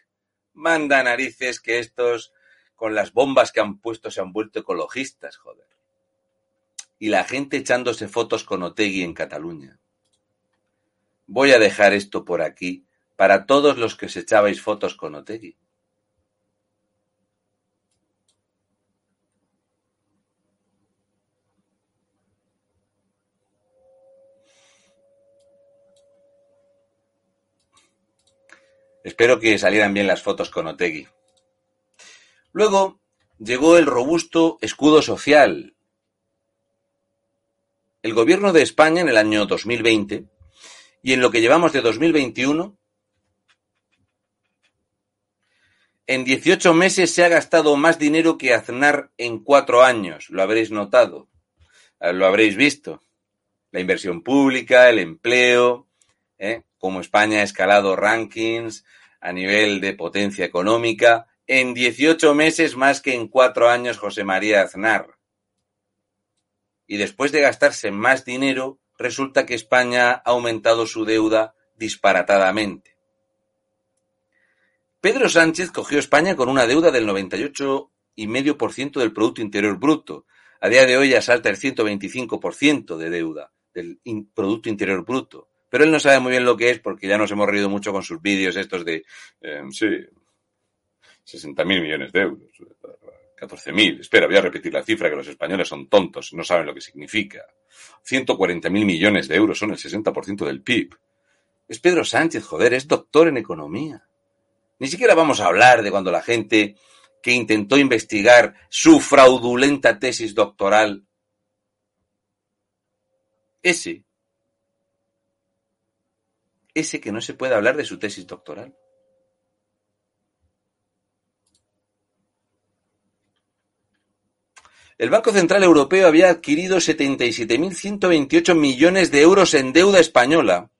Manda narices que estos, con las bombas que han puesto, se han vuelto ecologistas, joder. Y la gente echándose fotos con Otegui en Cataluña. Voy a dejar esto por aquí para todos los que os echabais fotos con Otegui. Espero que salieran bien las fotos con Otegui. Luego llegó el robusto escudo social. El gobierno de España en el año 2020 y en lo que llevamos de 2021, en 18 meses se ha gastado más dinero que Aznar en cuatro años. Lo habréis notado, lo habréis visto. La inversión pública, el empleo, ¿eh? Como España ha escalado rankings a nivel de potencia económica en 18 meses más que en cuatro años José María Aznar. Y después de gastarse más dinero, resulta que España ha aumentado su deuda disparatadamente. Pedro Sánchez cogió España con una deuda del 98,5% del Producto Interior Bruto. A día de hoy ya salta el 125% de deuda del Producto Interior Bruto. Pero él no sabe muy bien lo que es porque ya nos hemos reído mucho con sus vídeos estos de, eh, sí, 60.000 millones de euros. 14.000. Espera, voy a repetir la cifra que los españoles son tontos, no saben lo que significa. 140.000 millones de euros son el 60% del PIB. Es Pedro Sánchez, joder, es doctor en economía. Ni siquiera vamos a hablar de cuando la gente que intentó investigar su fraudulenta tesis doctoral, ese ese que no se puede hablar de su tesis doctoral. El Banco Central Europeo había adquirido 77.128 millones de euros en deuda española.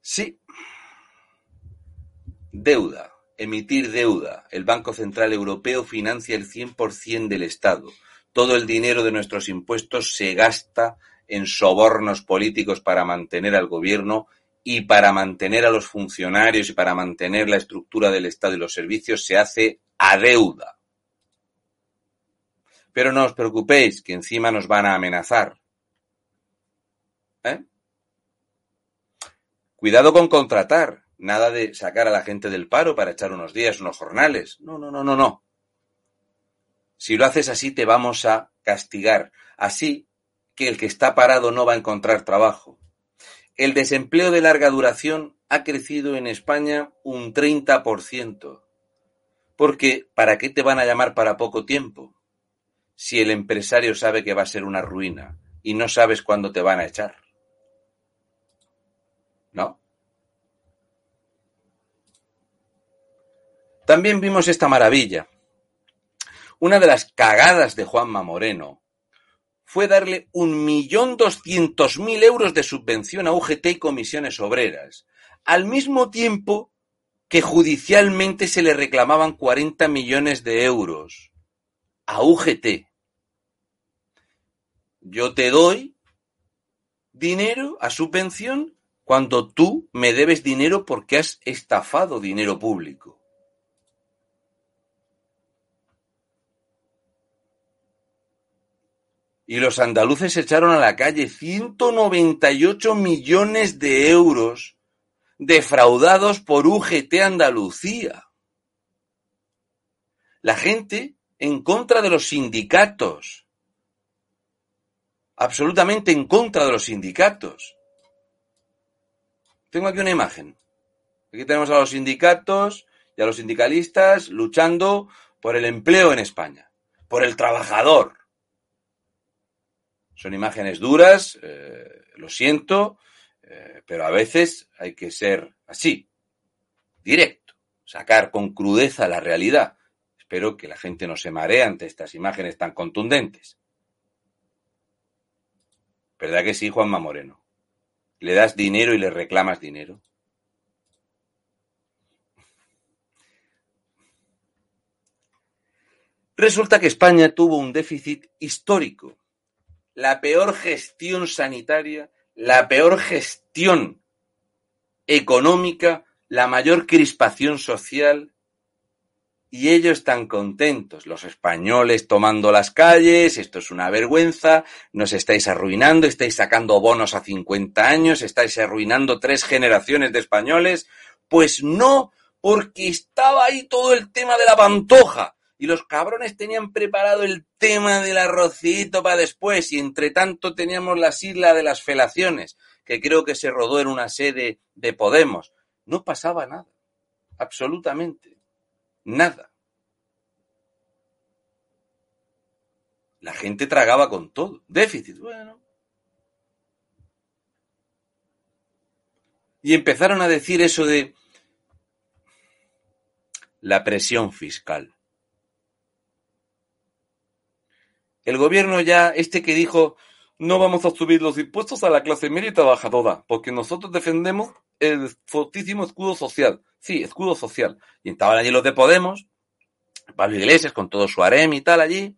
Sí. Deuda. Emitir deuda. El Banco Central Europeo financia el 100% del Estado todo el dinero de nuestros impuestos se gasta en sobornos políticos para mantener al gobierno y para mantener a los funcionarios y para mantener la estructura del Estado y los servicios se hace a deuda. Pero no os preocupéis, que encima nos van a amenazar. ¿Eh? Cuidado con contratar. Nada de sacar a la gente del paro para echar unos días, unos jornales. No, no, no, no, no. Si lo haces así, te vamos a castigar. Así que el que está parado no va a encontrar trabajo. El desempleo de larga duración ha crecido en España un 30%. Porque, ¿para qué te van a llamar para poco tiempo? Si el empresario sabe que va a ser una ruina y no sabes cuándo te van a echar. ¿No? También vimos esta maravilla. Una de las cagadas de Juanma Moreno fue darle un millón doscientos mil euros de subvención a UGT y comisiones obreras, al mismo tiempo que judicialmente se le reclamaban 40 millones de euros a UGT. Yo te doy dinero a subvención cuando tú me debes dinero porque has estafado dinero público. Y los andaluces echaron a la calle 198 millones de euros defraudados por UGT Andalucía. La gente en contra de los sindicatos. Absolutamente en contra de los sindicatos. Tengo aquí una imagen. Aquí tenemos a los sindicatos y a los sindicalistas luchando por el empleo en España, por el trabajador. Son imágenes duras, eh, lo siento, eh, pero a veces hay que ser así, directo, sacar con crudeza la realidad. Espero que la gente no se maree ante estas imágenes tan contundentes. ¿Verdad que sí, Juanma Moreno? le das dinero y le reclamas dinero. Resulta que España tuvo un déficit histórico, la peor gestión sanitaria, la peor gestión económica, la mayor crispación social y ellos están contentos, los españoles tomando las calles, esto es una vergüenza, nos estáis arruinando, estáis sacando bonos a 50 años, estáis arruinando tres generaciones de españoles. Pues no, porque estaba ahí todo el tema de la pantoja y los cabrones tenían preparado el tema del arrocito para después y entre tanto teníamos la isla de las felaciones, que creo que se rodó en una sede de Podemos. No pasaba nada, absolutamente. Nada. La gente tragaba con todo. Déficit, bueno. Y empezaron a decir eso de la presión fiscal. El gobierno ya, este que dijo, no vamos a subir los impuestos a la clase media y trabajadora, porque nosotros defendemos el fortísimo escudo social. Sí, escudo social. Y estaban allí los de Podemos, Pablo Iglesias con todo su harem y tal allí.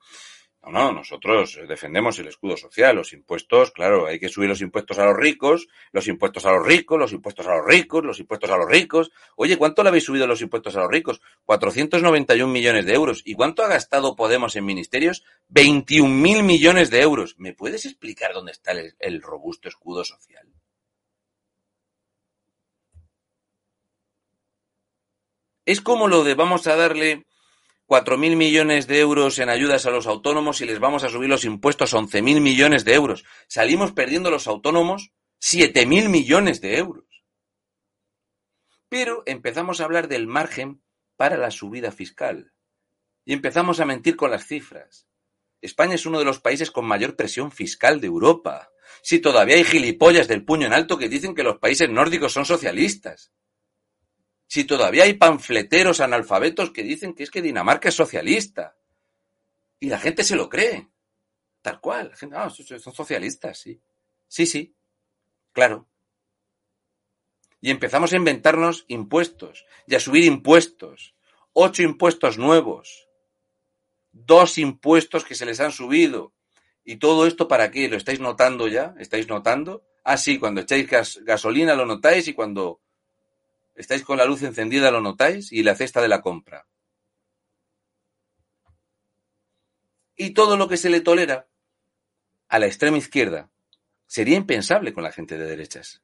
No, no, nosotros defendemos el escudo social, los impuestos, claro, hay que subir los impuestos a los ricos, los impuestos a los ricos, los impuestos a los ricos, los impuestos a los ricos. Oye, ¿cuánto le habéis subido los impuestos a los ricos? 491 millones de euros. ¿Y cuánto ha gastado Podemos en ministerios? 21 mil millones de euros. ¿Me puedes explicar dónde está el, el robusto escudo social? Es como lo de vamos a darle cuatro mil millones de euros en ayudas a los autónomos y les vamos a subir los impuestos a once mil millones de euros. Salimos perdiendo los autónomos siete mil millones de euros. Pero empezamos a hablar del margen para la subida fiscal. Y empezamos a mentir con las cifras. España es uno de los países con mayor presión fiscal de Europa. Si todavía hay gilipollas del puño en alto que dicen que los países nórdicos son socialistas. Si todavía hay panfleteros analfabetos que dicen que es que Dinamarca es socialista. Y la gente se lo cree. Tal cual. Ah, son socialistas, sí. Sí, sí. Claro. Y empezamos a inventarnos impuestos y a subir impuestos. Ocho impuestos nuevos. Dos impuestos que se les han subido. ¿Y todo esto para qué? ¿Lo estáis notando ya? ¿Estáis notando? Ah, sí, cuando echáis gasolina lo notáis y cuando Estáis con la luz encendida, lo notáis, y la cesta de la compra. Y todo lo que se le tolera a la extrema izquierda sería impensable con la gente de derechas.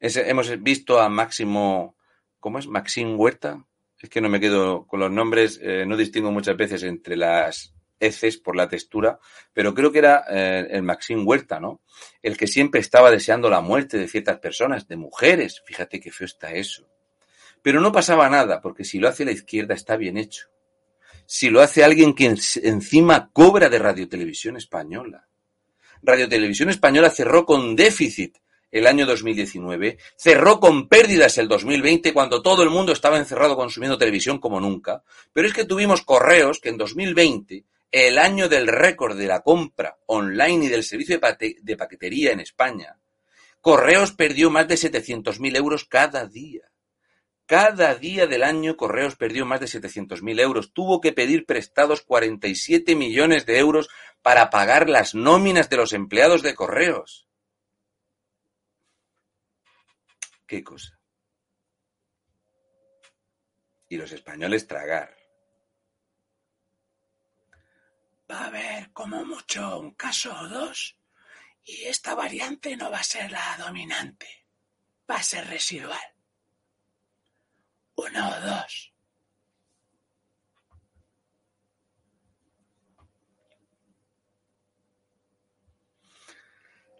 hemos visto a Máximo, ¿cómo es? Maxim Huerta. Es que no me quedo con los nombres, eh, no distingo muchas veces entre las heces por la textura, pero creo que era eh, el Maxim Huerta, ¿no? El que siempre estaba deseando la muerte de ciertas personas, de mujeres. Fíjate qué feo está eso. Pero no pasaba nada, porque si lo hace la izquierda está bien hecho. Si lo hace alguien que encima cobra de Radio Televisión Española. Radio Televisión Española cerró con déficit el año 2019, cerró con pérdidas el 2020 cuando todo el mundo estaba encerrado consumiendo televisión como nunca, pero es que tuvimos correos que en 2020 el año del récord de la compra online y del servicio de paquetería en España, Correos perdió más de 700.000 euros cada día. Cada día del año Correos perdió más de 700.000 euros. Tuvo que pedir prestados 47 millones de euros para pagar las nóminas de los empleados de Correos. ¿Qué cosa? Y los españoles tragar. Va a haber como mucho un caso o dos y esta variante no va a ser la dominante, va a ser residual. Uno o dos.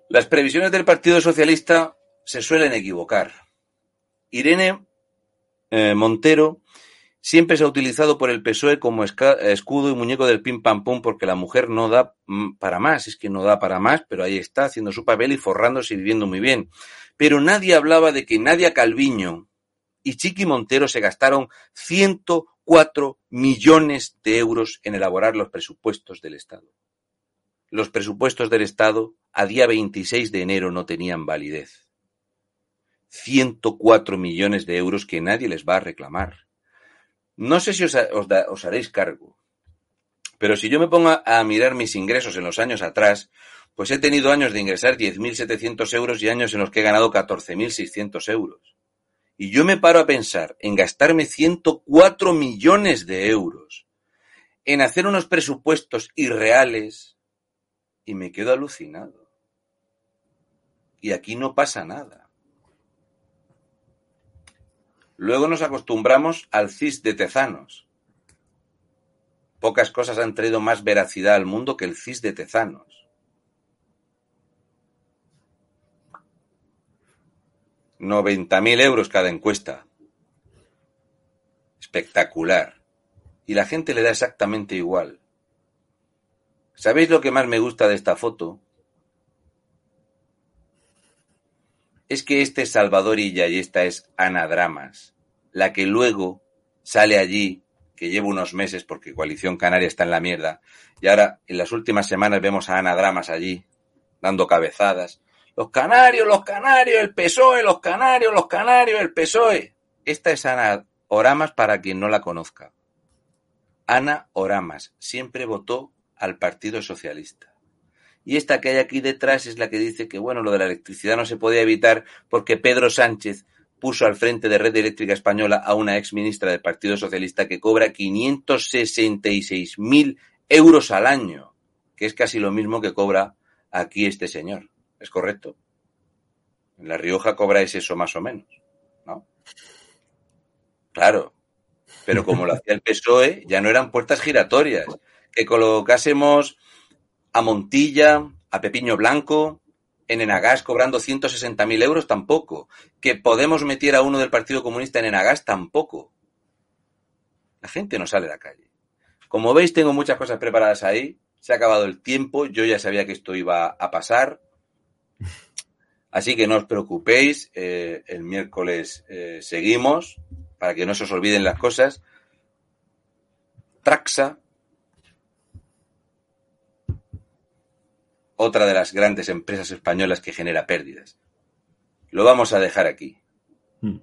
Las previsiones del Partido Socialista se suelen equivocar. Irene eh, Montero siempre se ha utilizado por el PSOE como escudo y muñeco del pim pam pum porque la mujer no da mm, para más, es que no da para más, pero ahí está haciendo su papel y forrándose y viviendo muy bien. Pero nadie hablaba de que Nadia Calviño y Chiqui Montero se gastaron 104 millones de euros en elaborar los presupuestos del Estado. Los presupuestos del Estado a día 26 de enero no tenían validez. 104 millones de euros que nadie les va a reclamar no sé si os, haréis cargo, pero si yo me pongo a, mirar mis ingresos en los años atrás, pues he tenido años de ingresar 10.700 euros y años en los que he ganado 14.600 euros. Y yo me paro a pensar en gastarme 104 millones de euros en hacer unos presupuestos irreales y me quedo alucinado. Y aquí no pasa nada. Luego nos acostumbramos al CIS de Tezanos. Pocas cosas han traído más veracidad al mundo que el CIS de Tezanos. 90.000 euros cada encuesta. Espectacular. Y la gente le da exactamente igual. ¿Sabéis lo que más me gusta de esta foto? Es que este es Salvador Illa y esta es Ana Dramas, la que luego sale allí, que lleva unos meses porque Coalición Canaria está en la mierda, y ahora en las últimas semanas vemos a Ana Dramas allí, dando cabezadas. Los canarios, los canarios, el PSOE, los canarios, los canarios, el PSOE. Esta es Ana Oramas para quien no la conozca. Ana Oramas siempre votó al Partido Socialista. Y esta que hay aquí detrás es la que dice que, bueno, lo de la electricidad no se podía evitar porque Pedro Sánchez puso al frente de Red Eléctrica Española a una ex ministra del Partido Socialista que cobra 566.000 euros al año, que es casi lo mismo que cobra aquí este señor. ¿Es correcto? En La Rioja cobráis eso más o menos, ¿no? Claro. Pero como lo hacía el PSOE, ya no eran puertas giratorias. Que colocásemos a Montilla, a Pepiño Blanco, en Enagás cobrando 160.000 euros tampoco. Que Podemos meter a uno del Partido Comunista en Enagás tampoco. La gente no sale a la calle. Como veis, tengo muchas cosas preparadas ahí. Se ha acabado el tiempo. Yo ya sabía que esto iba a pasar. Así que no os preocupéis. Eh, el miércoles eh, seguimos para que no se os olviden las cosas. Traxa otra de las grandes empresas españolas que genera pérdidas. Lo vamos a dejar aquí. Hmm.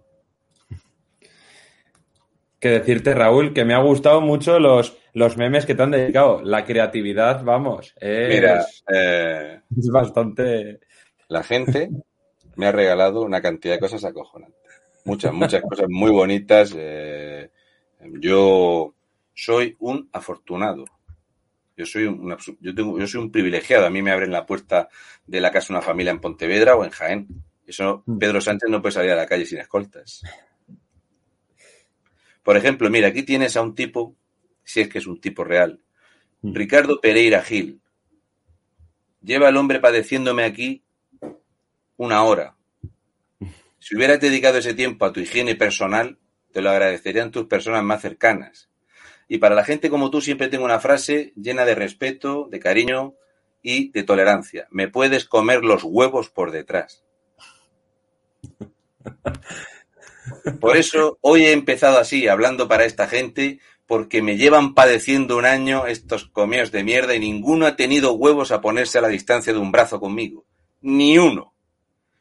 Que decirte, Raúl, que me ha gustado mucho los, los memes que te han dedicado. La creatividad, vamos. Es, Mira, eh, es bastante. La gente me ha regalado una cantidad de cosas acojonantes. Muchas, muchas cosas muy bonitas. Eh, yo soy un afortunado. Yo soy un, yo, tengo, yo soy un privilegiado. A mí me abren la puerta de la casa una familia en Pontevedra o en Jaén. Eso mm. Pedro Sánchez no puede salir a la calle sin escoltas. Por ejemplo, mira, aquí tienes a un tipo, si es que es un tipo real, mm. Ricardo Pereira Gil. Lleva al hombre padeciéndome aquí una hora. Si hubieras dedicado ese tiempo a tu higiene personal, te lo agradecerían tus personas más cercanas. Y para la gente como tú siempre tengo una frase llena de respeto, de cariño y de tolerancia. Me puedes comer los huevos por detrás. Por eso hoy he empezado así, hablando para esta gente, porque me llevan padeciendo un año estos comeos de mierda y ninguno ha tenido huevos a ponerse a la distancia de un brazo conmigo. Ni uno.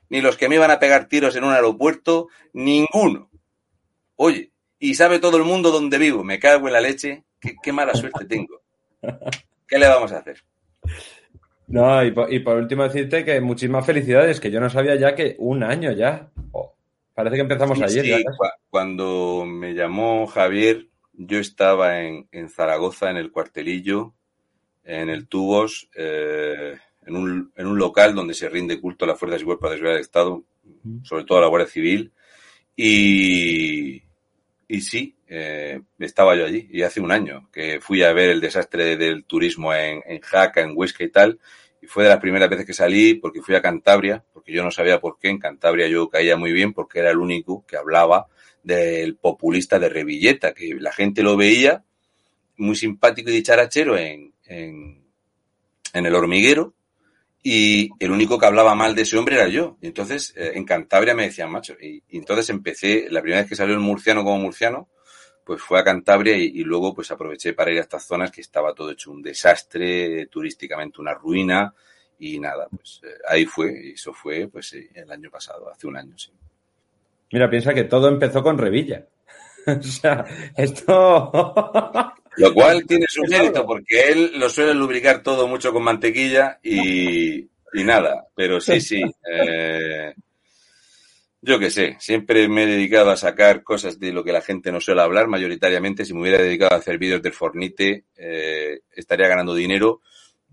Ni los que me iban a pegar tiros en un aeropuerto, ninguno. Oye, y sabe todo el mundo dónde vivo. Me cago en la leche. Qué, mala suerte tengo. ¿Qué le vamos a hacer? No, y por, último decirte que muchísimas felicidades, que yo no sabía ya que un año ya. Oh, parece que empezamos ayer. Sí, cuando me llamó Javier, yo estaba en, Zaragoza, en el cuartelillo, en el Tubos, eh, en, un, en, un, local donde se rinde culto a las fuerzas y cuerpos de seguridad del Estado, sobre todo a la Guardia Civil. Y, y sí, eh, estaba yo allí. Y hace un año que fui a ver el desastre del turismo en, en Jaca, en Huesca y tal. Y fue de las primeras veces que salí porque fui a Cantabria, porque yo no sabía por qué. En Cantabria yo caía muy bien porque era el único que hablaba del populista de Revilleta, que la gente lo veía muy simpático y dicharachero en, en, en el hormiguero, y el único que hablaba mal de ese hombre era yo. Y entonces, eh, en Cantabria me decían, macho. Y, entonces empecé, la primera vez que salió el murciano como murciano, pues fue a Cantabria y, luego pues aproveché para ir a estas zonas que estaba todo hecho un desastre, turísticamente una ruina. Y nada, pues eh, ahí fue, y eso fue pues el año pasado, hace un año, sí. Mira, piensa que todo empezó con Revilla. o sea, esto... Lo cual tiene su mérito, porque él lo suele lubricar todo mucho con mantequilla y, nada. Pero sí, sí. Eh, yo qué sé, siempre me he dedicado a sacar cosas de lo que la gente no suele hablar, mayoritariamente. Si me hubiera dedicado a hacer vídeos del Fornite, eh, estaría ganando dinero.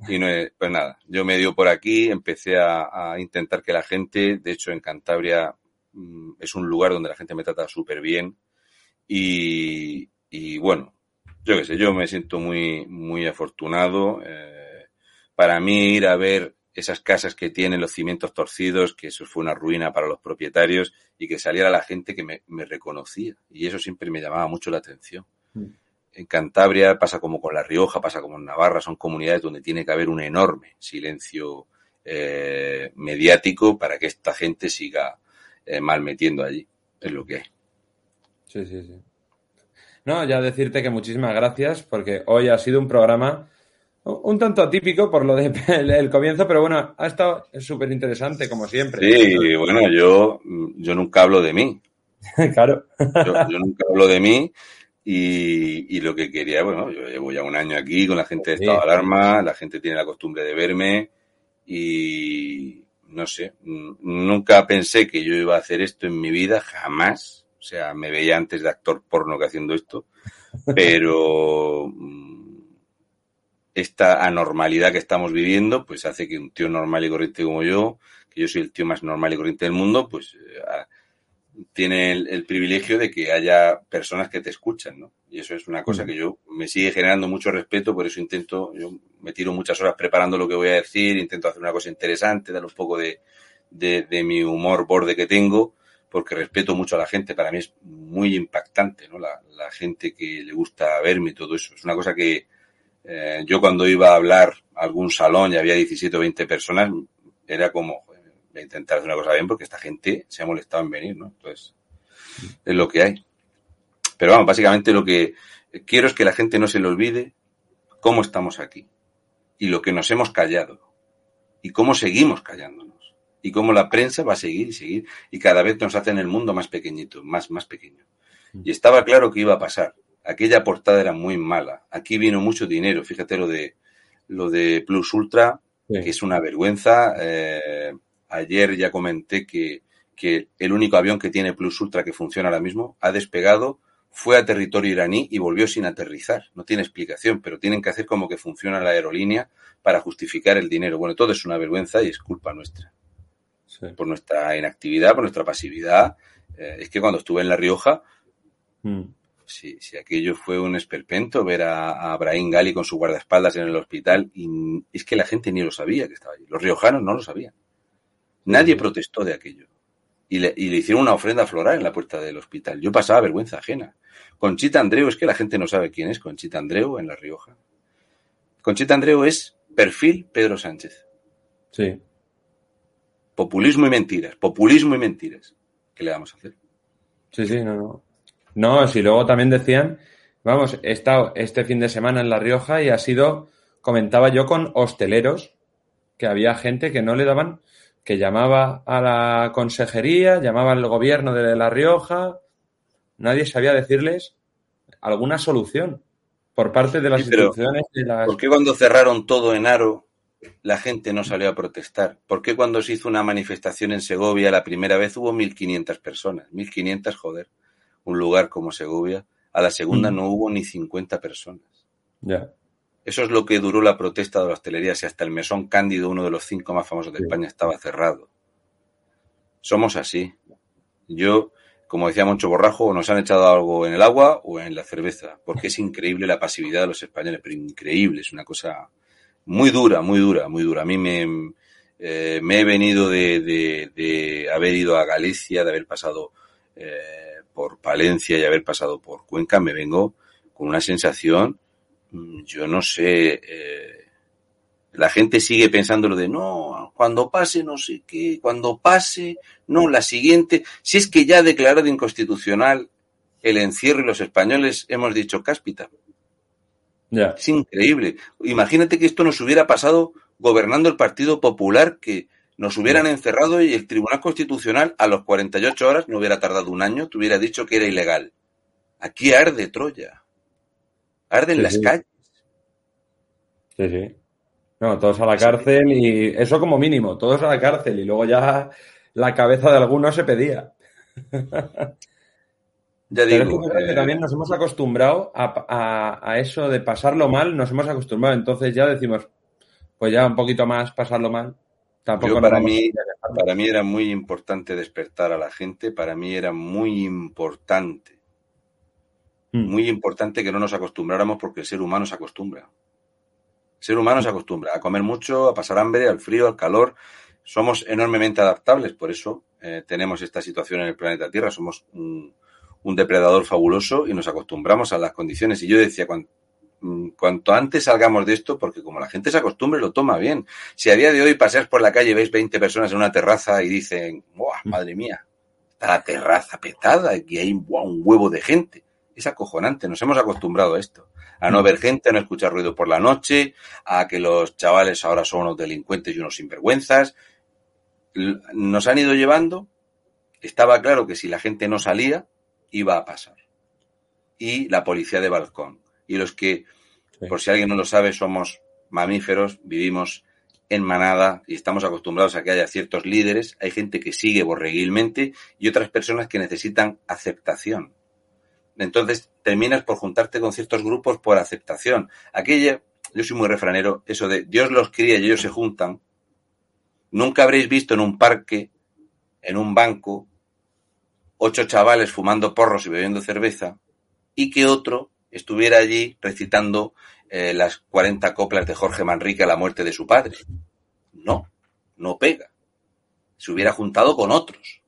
Y no pues nada, yo me dio por aquí, empecé a, a, intentar que la gente, de hecho en Cantabria mm, es un lugar donde la gente me trata súper bien. Y, y bueno, yo qué sé, yo me siento muy, muy afortunado. Eh, para mí ir a ver esas casas que tienen los cimientos torcidos, que eso fue una ruina para los propietarios y que saliera la gente que me, reconocía. Y eso siempre me llamaba mucho la atención. Mm. En Cantabria pasa como con La Rioja, pasa como en Navarra, son comunidades donde tiene que haber un enorme silencio eh, mediático para que esta gente siga eh, mal metiendo allí. Es lo que hay. Sí, sí, sí. No, ya decirte que muchísimas gracias porque hoy ha sido un programa un tanto atípico por lo del de comienzo, pero bueno, ha estado súper interesante como siempre. Sí, bueno, yo, yo nunca hablo de mí. claro. Yo, nunca hablo de mí y, lo que quería, bueno, yo llevo ya un año aquí con la gente de estado de alarma, la gente tiene la costumbre de verme y no sé, nunca pensé que yo iba a hacer esto en mi vida, jamás o sea, me veía antes de actor porno que haciendo esto, pero mm, esta anormalidad que estamos viviendo, pues hace que un tío normal y corriente como yo, que yo soy el tío más normal y corriente del mundo, pues eh, tiene el, privilegio de que haya personas que te escuchan, ¿no? Y eso es una cosa que yo me sigue generando mucho respeto, por eso intento, yo me tiro muchas horas preparando lo que voy a decir, intento hacer una cosa interesante, dar un poco de, de, de mi humor borde que tengo, porque respeto mucho a la gente. Para mí es muy impactante, ¿no? La, gente que le gusta verme y todo eso. Es una cosa que eh, yo cuando iba a hablar a algún salón y había 17 o 20 personas, era como, voy intentar hacer una cosa bien porque esta gente se ha molestado en venir, ¿no? Entonces, es lo que hay. Pero vamos, básicamente lo que quiero es que la gente no se le olvide cómo estamos aquí y lo que nos hemos callado y cómo seguimos callándonos y cómo la prensa va a seguir y seguir y cada vez nos hacen el mundo más pequeñito, más, más pequeño. Mm. Y estaba claro que iba a pasar. Aquella portada era muy mala. Aquí vino mucho dinero. Fíjate lo de lo de Plus Ultra, que es una vergüenza. Eh, ayer ya comenté que, que el único avión que tiene Plus Ultra que funciona ahora mismo ha despegado, fue a territorio iraní y volvió sin aterrizar. No tiene explicación, pero tienen que hacer como que funciona la aerolínea para justificar el dinero. Bueno, todo es una vergüenza y es culpa nuestra por nuestra inactividad, por nuestra pasividad. Eh, es que cuando estuve en La Rioja, mm. si, aquello fue un esperpento ver a, a Brahim Gali con su guardaespaldas en el hospital, y es que la gente ni lo sabía que estaba allí. Los riojanos no lo sabían. Nadie protestó de aquello. Y le, y le, hicieron una ofrenda floral en la puerta del hospital. Yo pasaba vergüenza ajena. Conchita Andreu, es que la gente no sabe quién es Conchita Andreu en La Rioja. Conchita Andreu es perfil Pedro Sánchez. Sí. Populismo y mentiras, populismo y mentiras. ¿Qué le vamos a hacer? Sí, sí, no, no. No, si luego también decían Vamos, he estado este fin de semana en La Rioja y ha sido, comentaba yo con hosteleros, que había gente que no le daban, que llamaba a la consejería, llamaba al gobierno de La Rioja, nadie sabía decirles alguna solución por parte de las instituciones. De las... ¿Por qué cuando cerraron todo en Aro la gente no salió a protestar? ¿Por qué cuando se hizo una manifestación en Segovia la primera vez hubo 1.500 personas? 1.500, joder, un lugar como Segovia. A la segunda mm. no hubo ni 50 personas. Ya. Eso es lo que duró la protesta de la hostelería, si hasta el Mesón Cándido, uno de los cinco más famosos de España, estaba cerrado. Somos así. Yo, como decía Moncho Borrajo, nos han echado algo en el agua o en la cerveza, porque es increíble la pasividad de los españoles, pero increíble, es una cosa muy dura, muy dura, muy dura. A mí me, eh, me he venido de, haber ido a Galicia, de haber pasado eh, por Palencia y haber pasado por Cuenca, me vengo con una sensación Mm, yo no sé, eh, la gente sigue pensando lo de no, cuando pase no sé qué, cuando pase, no, la siguiente, si es que ya ha declarado inconstitucional el encierro y los españoles hemos dicho cáspita. Es increíble. Imagínate que esto nos hubiera pasado gobernando el Partido Popular, que nos hubieran encerrado y el Tribunal Constitucional a los 48 horas, no hubiera tardado un año, te hubiera dicho que era ilegal. Aquí arde Troya. Arden las calles. Sí, sí. No, todos a la cárcel y eso como mínimo, todos a la cárcel y luego ya la cabeza de algunos se pedía. Ya digo, que también nos hemos acostumbrado a, eso de pasarlo mal, nos hemos acostumbrado. Entonces ya decimos, pues ya un poquito más pasarlo mal. Tampoco para mí, para mí era muy importante despertar a la gente, para mí era muy importante Mm. Muy importante que no nos acostumbráramos porque el ser humano se acostumbra. El ser humano se acostumbra a comer mucho, a pasar hambre, al frío, al calor. Somos enormemente adaptables, por eso eh, tenemos esta situación en el planeta Tierra. Somos un, depredador fabuloso y nos acostumbramos a las condiciones. Y yo decía, mm, cuanto antes salgamos de esto, porque como la gente se acostumbre, lo toma bien. Si a día de hoy paseas por la calle y veis 20 personas en una terraza y dicen, ¡buah, mm. madre mía! Está la terraza petada y hay un huevo de gente es acojonante. Nos hemos acostumbrado a esto. A no ver gente, a no escuchar ruido por la noche, a que los chavales ahora son unos delincuentes y unos sinvergüenzas. Nos han ido llevando. Estaba claro que si la gente no salía, iba a pasar. Y la policía de balcón. Y los que, por si alguien no lo sabe, somos mamíferos, vivimos en manada y estamos acostumbrados a que haya ciertos líderes, hay gente que sigue borreguilmente y otras personas que necesitan aceptación. Entonces terminas por juntarte con ciertos grupos por aceptación. Aquella, yo soy muy refranero, eso de Dios los cría y ellos se juntan. Nunca habréis visto en un parque, en un banco, ocho chavales fumando porros y bebiendo cerveza y que otro estuviera allí recitando eh, las 40 coplas de Jorge Manrique a la muerte de su padre. No, no pega. Se hubiera juntado con otros.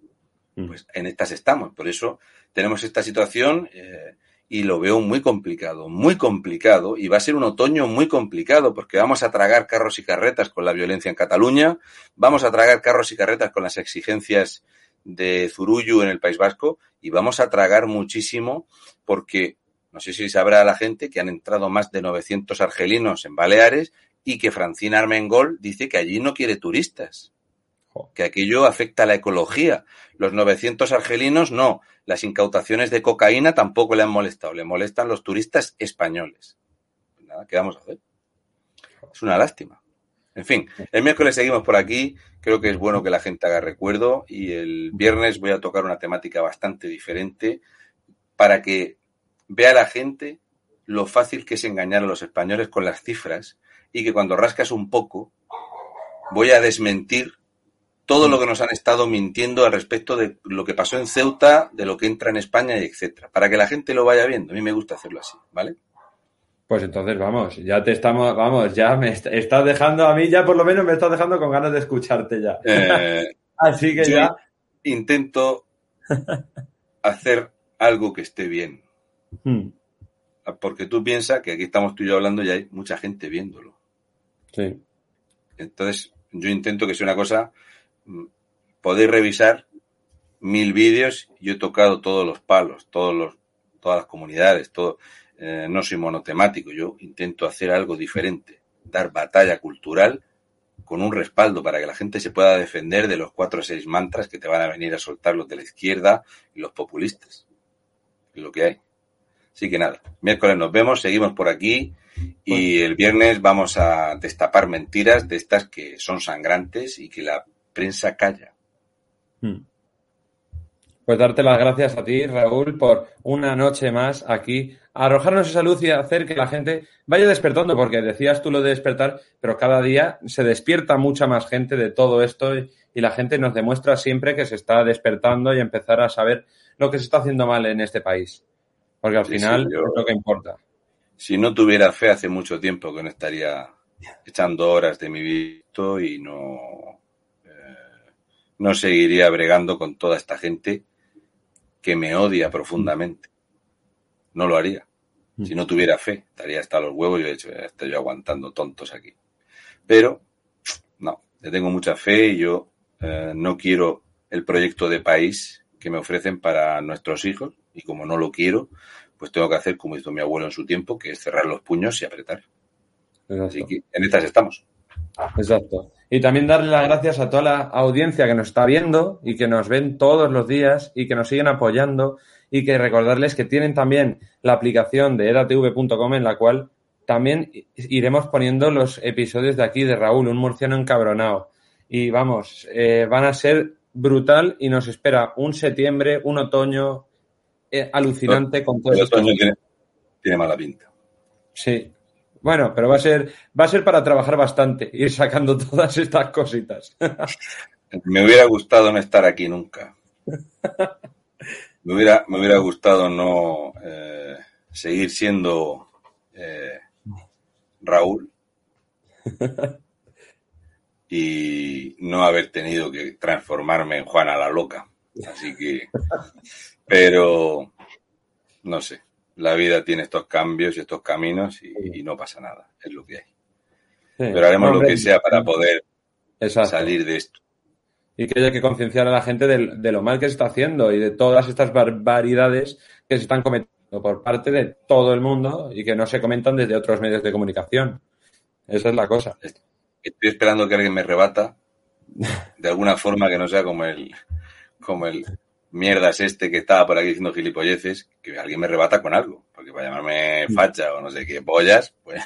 Mm. Pues en estas estamos. Por eso tenemos esta situación eh, y lo veo muy complicado, muy complicado, y va a ser un otoño muy complicado porque vamos a tragar carros y carretas con la violencia en Cataluña, vamos a tragar carros y carretas con las exigencias de Zurullu en el País Vasco y vamos a tragar muchísimo porque no sé si sabrá la gente que han entrado más de 900 argelinos en Baleares y que Francina Armengol dice que allí no quiere turistas que aquello afecta a la ecología. Los 900 argelinos no, las incautaciones de cocaína tampoco le han molestado, le molestan los turistas españoles. Pues nada, ¿qué vamos a hacer? Es una lástima. En fin, el miércoles seguimos por aquí, creo que es bueno que la gente haga recuerdo y el viernes voy a tocar una temática bastante diferente para que vea la gente lo fácil que es engañar a los españoles con las cifras y que cuando rascas un poco voy a desmentir todo lo que nos han estado mintiendo al respecto de lo que pasó en Ceuta, de lo que entra en España y etcétera, para que la gente lo vaya viendo. A mí me gusta hacerlo así, ¿vale? Pues entonces vamos, ya te estamos, vamos, ya me estás dejando a mí, ya por lo menos me estás dejando con ganas de escucharte ya. Eh, así que ya. Intento hacer algo que esté bien. Hmm. Porque tú piensas que aquí estamos tú y yo hablando y hay mucha gente viéndolo. Sí. Entonces, yo intento que sea una cosa podéis revisar mil vídeos. Yo he tocado todos los palos, todos los, todas las comunidades, todo. Eh, no soy monotemático, yo intento hacer algo diferente, dar batalla cultural con un respaldo para que la gente se pueda defender de los cuatro o seis mantras que te van a venir a soltar los de la izquierda y los populistas. Es lo que hay. Así que nada, miércoles nos vemos, seguimos por aquí y el viernes vamos a destapar mentiras de estas que son sangrantes y que la prensa calla. Hmm. Pues darte las gracias a ti, Raúl, por una noche más aquí, arrojarnos esa luz y hacer que la gente vaya despertando, porque decías tú lo de despertar, pero cada día se despierta mucha más gente de todo esto y, la gente nos demuestra siempre que se está despertando y empezar a saber lo que se está haciendo mal en este país. Porque al final es lo que importa. Si no tuviera fe, hace mucho tiempo que no estaría echando horas de mi vida y no, eh, no seguiría bregando con toda esta gente que me odia profundamente. No lo haría. Mm. Si no tuviera fe, estaría hasta los huevos y hecho estoy yo aguantando tontos aquí. Pero, no, le tengo mucha fe y yo eh, no quiero el proyecto de país que me ofrecen para nuestros hijos y como no lo quiero, pues tengo que hacer como hizo mi abuelo en su tiempo, que es cerrar los puños y apretar. Así que en estas estamos. Exacto. Y también darle las gracias a toda la audiencia que nos está viendo y que nos ven todos los días y que nos siguen apoyando y que recordarles que tienen también la aplicación de edatv.com en la cual también iremos poniendo los episodios de aquí de Raúl, un murciano encabronado. Y vamos, eh, van a ser brutal y nos espera un septiembre, un otoño eh, alucinante con todo El otoño tiene, tiene mala pinta. Sí, bueno, pero va a ser, va a ser para trabajar bastante, ir sacando todas estas cositas. Me hubiera gustado no estar aquí nunca. Me hubiera, me hubiera gustado no eh, seguir siendo eh, Raúl y no haber tenido que transformarme en Juana la Loca. Así que, pero no sé la vida tiene estos cambios y estos caminos y, no pasa nada, es lo que hay. Pero haremos lo que sea para poder salir de esto. Y que haya que concienciar a la gente de, lo mal que se está haciendo y de todas estas barbaridades que se están cometiendo por parte de todo el mundo y que no se comentan desde otros medios de comunicación. Esa es la cosa. Estoy esperando que alguien me rebata de alguna forma que no sea como el, como el, mierdas este que estaba por aquí diciendo gilipolleces, que alguien me rebata con algo, porque para llamarme facha o no sé qué pollas, pues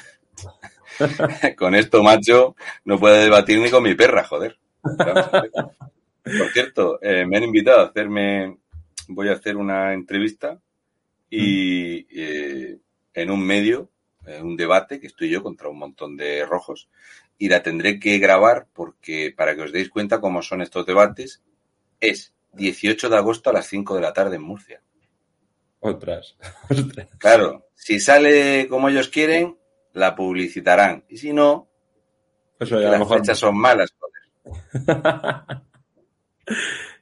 con esto, macho, no puedo debatir ni con mi perra, joder. Por cierto, eh, me han invitado a hacerme, voy a hacer una entrevista y eh, en un medio, un debate que estoy yo contra un montón de rojos y la tendré que grabar porque para que os deis cuenta cómo son estos debates es 18 de agosto a las 5 de la tarde en Murcia. Otras. Claro, si sale como ellos quieren, la publicitarán. Y si no, pues las fechas son malas.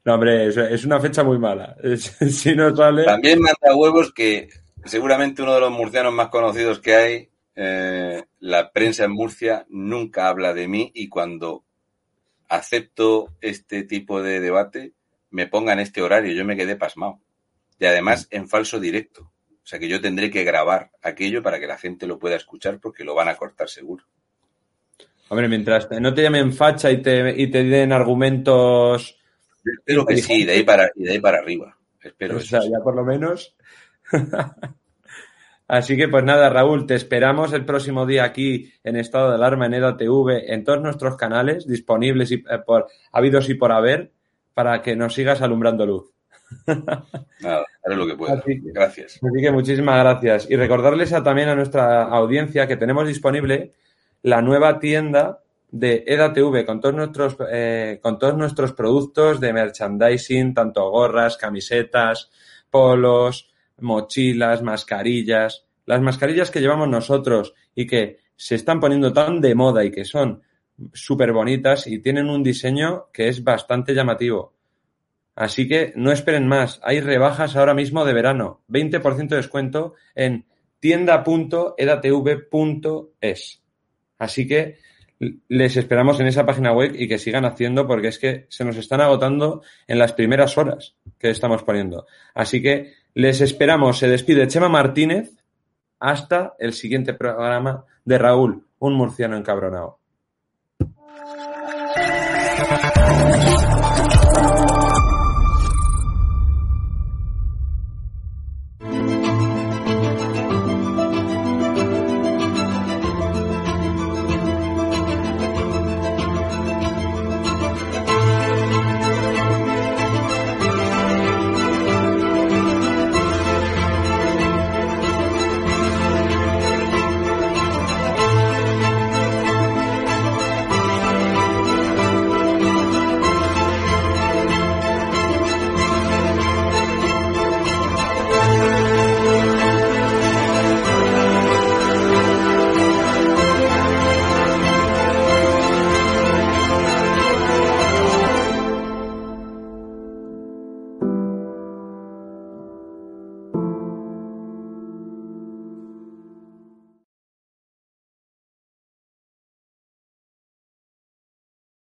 no, hombre, es, una fecha muy mala. si no sale... También manda huevos que seguramente uno de los murcianos más conocidos que hay, eh, la prensa en Murcia nunca habla de mí y cuando acepto este tipo de debate, me pongan este horario. Yo me quedé pasmado. Y además en falso directo. O sea que yo tendré que grabar aquello para que la gente lo pueda escuchar porque lo van a cortar seguro. Hombre, mientras no te llamen facha y te, y te den argumentos. espero que sí, de ahí para, y de ahí para arriba. Espero o sea, ya por lo menos. Así que pues nada, Raúl, te esperamos el próximo día aquí en estado de alarma en EDATV en todos nuestros canales disponibles y, eh, por habidos y por haber para que nos sigas alumbrando luz. Nada, haré lo que pueda. gracias. Así que muchísimas gracias. Y recordarles también a nuestra audiencia que tenemos disponible la nueva tienda de EDATV con todos nuestros eh, con todos nuestros productos de merchandising, tanto gorras, camisetas, polos, mochilas, mascarillas, las mascarillas que llevamos nosotros y que se están poniendo tan de moda y que son súper bonitas y tienen un diseño que es bastante llamativo. Así que no esperen más. Hay rebajas ahora mismo de verano. 20% de descuento en tienda.edatv.es. Así que les esperamos en esa página web y que sigan haciendo porque es que se nos están agotando en las primeras horas que estamos poniendo. Así que les esperamos. Se despide Chema Martínez. hasta el siguiente programa de Raúl, un murciano encabronado. Thank you.